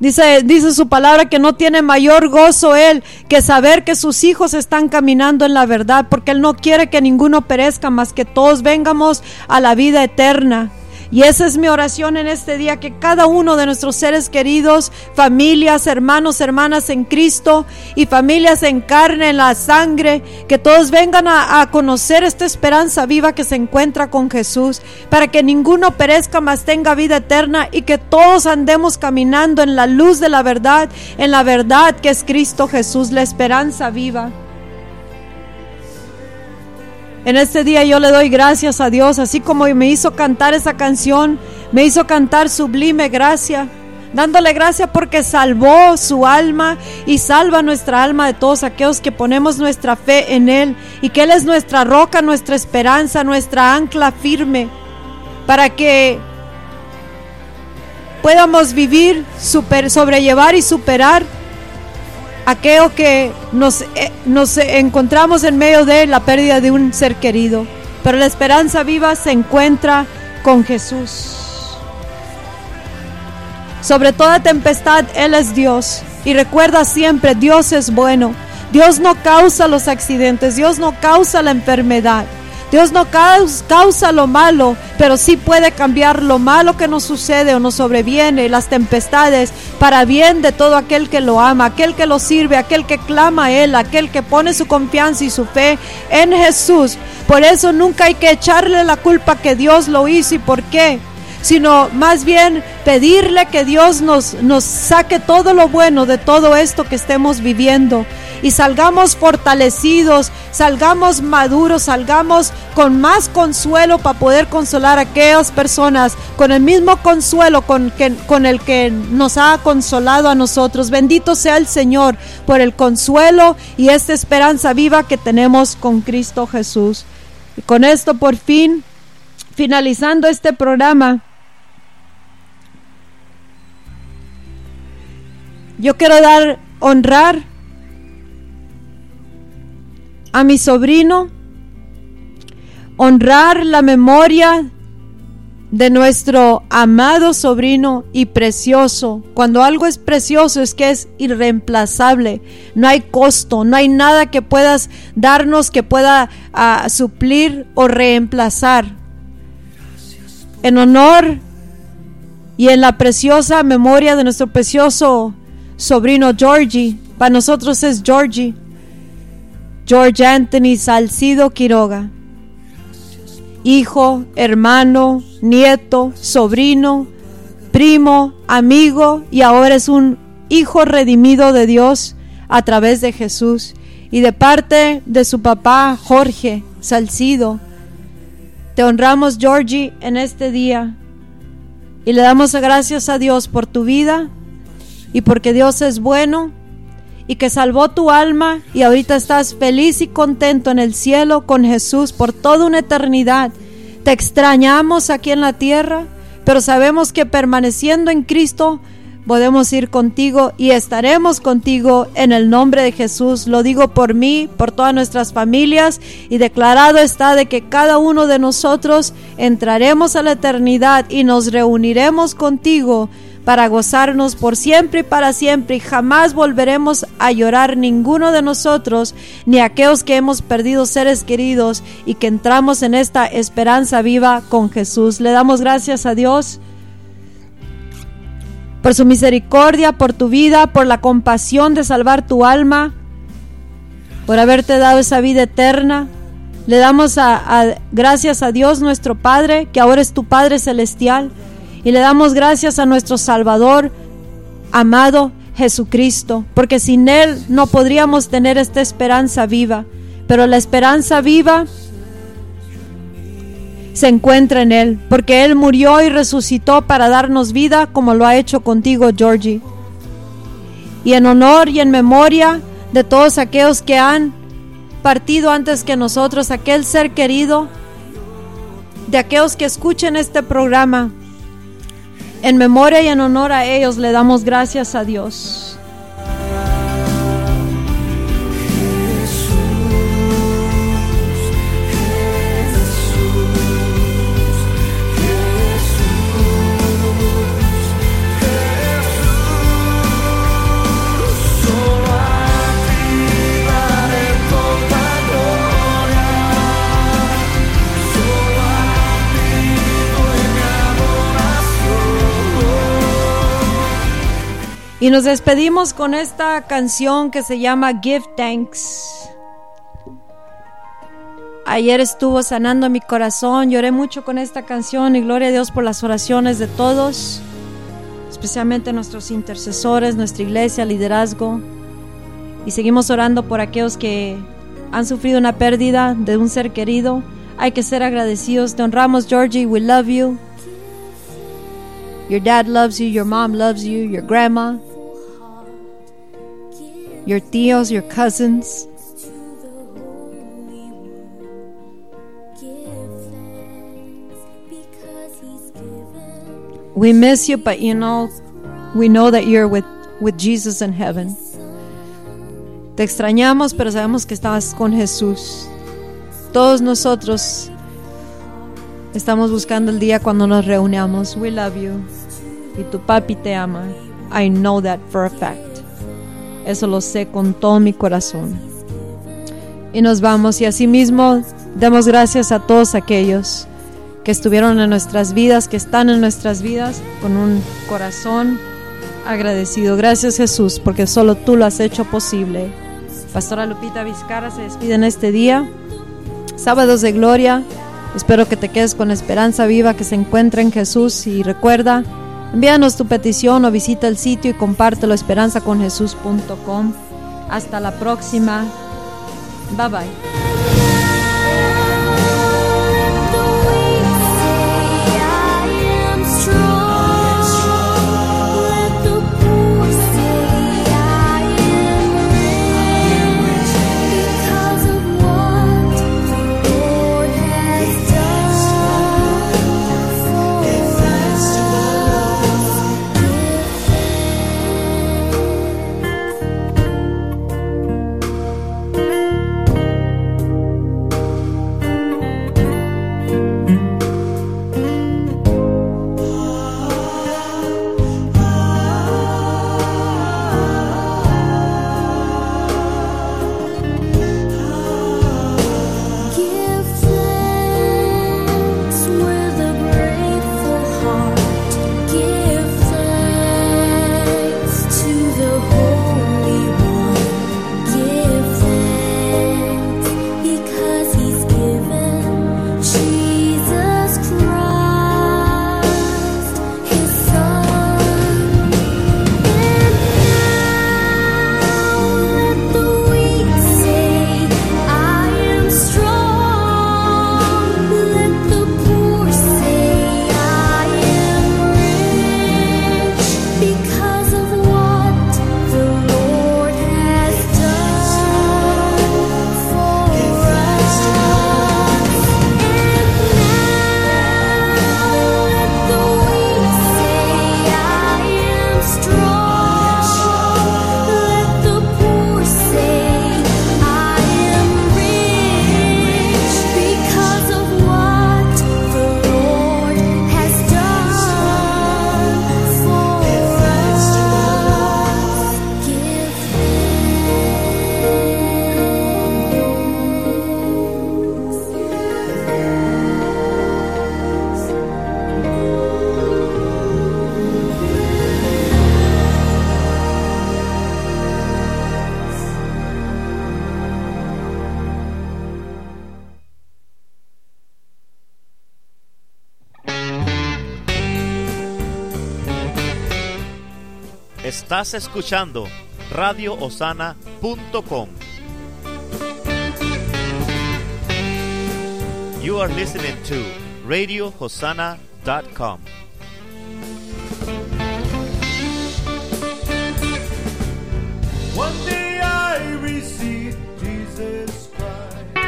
Dice, dice su palabra que no tiene mayor gozo él que saber que sus hijos están caminando en la verdad, porque él no quiere que ninguno perezca, más que todos vengamos a la vida eterna. Y esa es mi oración en este día, que cada uno de nuestros seres queridos, familias, hermanos, hermanas en Cristo y familias en carne, en la sangre, que todos vengan a, conocer esta esperanza viva que se encuentra con Jesús, para que ninguno perezca, mas tenga vida eterna y que todos andemos caminando en la luz de la verdad, en la verdad que es Cristo Jesús, la esperanza viva. En este día yo le doy gracias a Dios, así como me hizo cantar esa canción, me hizo cantar sublime gracia, dándole gracias porque salvó su alma y salva nuestra alma de todos aquellos que ponemos nuestra fe en Él y que Él es nuestra roca, nuestra esperanza, nuestra ancla firme, para que podamos vivir, sobrellevar y superar aquello que nos, eh, nos encontramos en medio de la pérdida de un ser querido. Pero la esperanza viva se encuentra con Jesús. Sobre toda tempestad, Él es Dios. Y recuerda siempre, Dios es bueno. Dios no causa los accidentes, Dios no causa la enfermedad. Dios no causa lo malo, pero sí puede cambiar lo malo que nos sucede o nos sobreviene, las tempestades, para bien de todo aquel que lo ama, aquel que lo sirve, aquel que clama a Él, aquel que pone su confianza y su fe en Jesús. Por eso nunca hay que echarle la culpa que Dios lo hizo y por qué sino más bien pedirle que Dios nos, nos saque todo lo bueno de todo esto que estemos viviendo y salgamos fortalecidos, salgamos maduros, salgamos con más consuelo para poder consolar a aquellas personas con el mismo consuelo con, que, con el que nos ha consolado a nosotros. Bendito sea el Señor por el consuelo y esta esperanza viva que tenemos con Cristo Jesús. Y con esto por fin, finalizando este programa, Yo quiero dar, honrar a mi sobrino, honrar la memoria de nuestro amado sobrino y precioso. Cuando algo es precioso es que es irreemplazable. No hay costo, no hay nada que puedas darnos que pueda ah, suplir o reemplazar. En honor y en la preciosa memoria de nuestro precioso sobrino Georgie, para nosotros es Georgie, George Anthony Salcido Quiroga, hijo, hermano, nieto, sobrino, primo, amigo y ahora es un hijo redimido de Dios a través de Jesús. Y de parte de su papá Jorge Salcido, te honramos Georgie en este día y le damos gracias a Dios por tu vida y porque Dios es bueno y que salvó tu alma y ahorita estás feliz y contento en el cielo con Jesús por toda una eternidad. Te extrañamos aquí en la tierra, pero sabemos que permaneciendo en Cristo podemos ir contigo y estaremos contigo en el nombre de Jesús. Lo digo por mí, por todas nuestras familias y declarado está de que cada uno de nosotros entraremos a la eternidad y nos reuniremos contigo para gozarnos por siempre y para siempre y jamás volveremos a llorar ninguno de nosotros ni aquellos que hemos perdido seres queridos y que entramos en esta esperanza viva con Jesús. Le damos gracias a Dios por su misericordia, por tu vida, por la compasión de salvar tu alma, por haberte dado esa vida eterna. Le damos gracias a Dios nuestro Padre, que ahora es tu Padre celestial y le damos gracias a nuestro Salvador, amado Jesucristo, porque sin Él no podríamos tener esta esperanza viva. Pero la esperanza viva se encuentra en Él, porque Él murió y resucitó para darnos vida como lo ha hecho contigo, Georgie. Y en honor y en memoria de todos aquellos que han partido antes que nosotros, aquel ser querido, de aquellos que escuchen este programa, en memoria y en honor a ellos le damos gracias a Dios. Y nos despedimos con esta canción que se llama Give Thanks. Ayer estuvo sanando mi corazón, lloré mucho con esta canción y gloria a Dios por las oraciones de todos, especialmente nuestros intercesores, nuestra iglesia, liderazgo. Y seguimos orando por aquellos que han sufrido una pérdida de un ser querido. Hay que ser agradecidos. Te honramos, Georgie. We love you. Your dad loves you, your mom loves you, your grandma, your tíos, your cousins. We miss you, but you know, we know that you're with, with Jesus in heaven. Te extrañamos, pero sabemos que estás con Jesús. Todos nosotros estamos buscando el día cuando nos reunamos. We love you. Y tu papi te ama. I know that for a fact. Eso lo sé con todo mi corazón. Y nos vamos y asimismo demos gracias a todos aquellos que estuvieron en nuestras vidas, que están en nuestras vidas con un corazón agradecido. Gracias Jesús, porque solo tú lo has hecho posible. Pastora Lupita Vizcarra se despide en este día. Sábados de gloria. Espero que te quedes con esperanza viva que se encuentra en Jesús y recuerda, envíanos tu petición o visita el sitio y compártelo esperanzaconjesús.com. Hasta la próxima. Bye bye. Estás escuchando radioosana.com. You are listening to radiohosanna.com.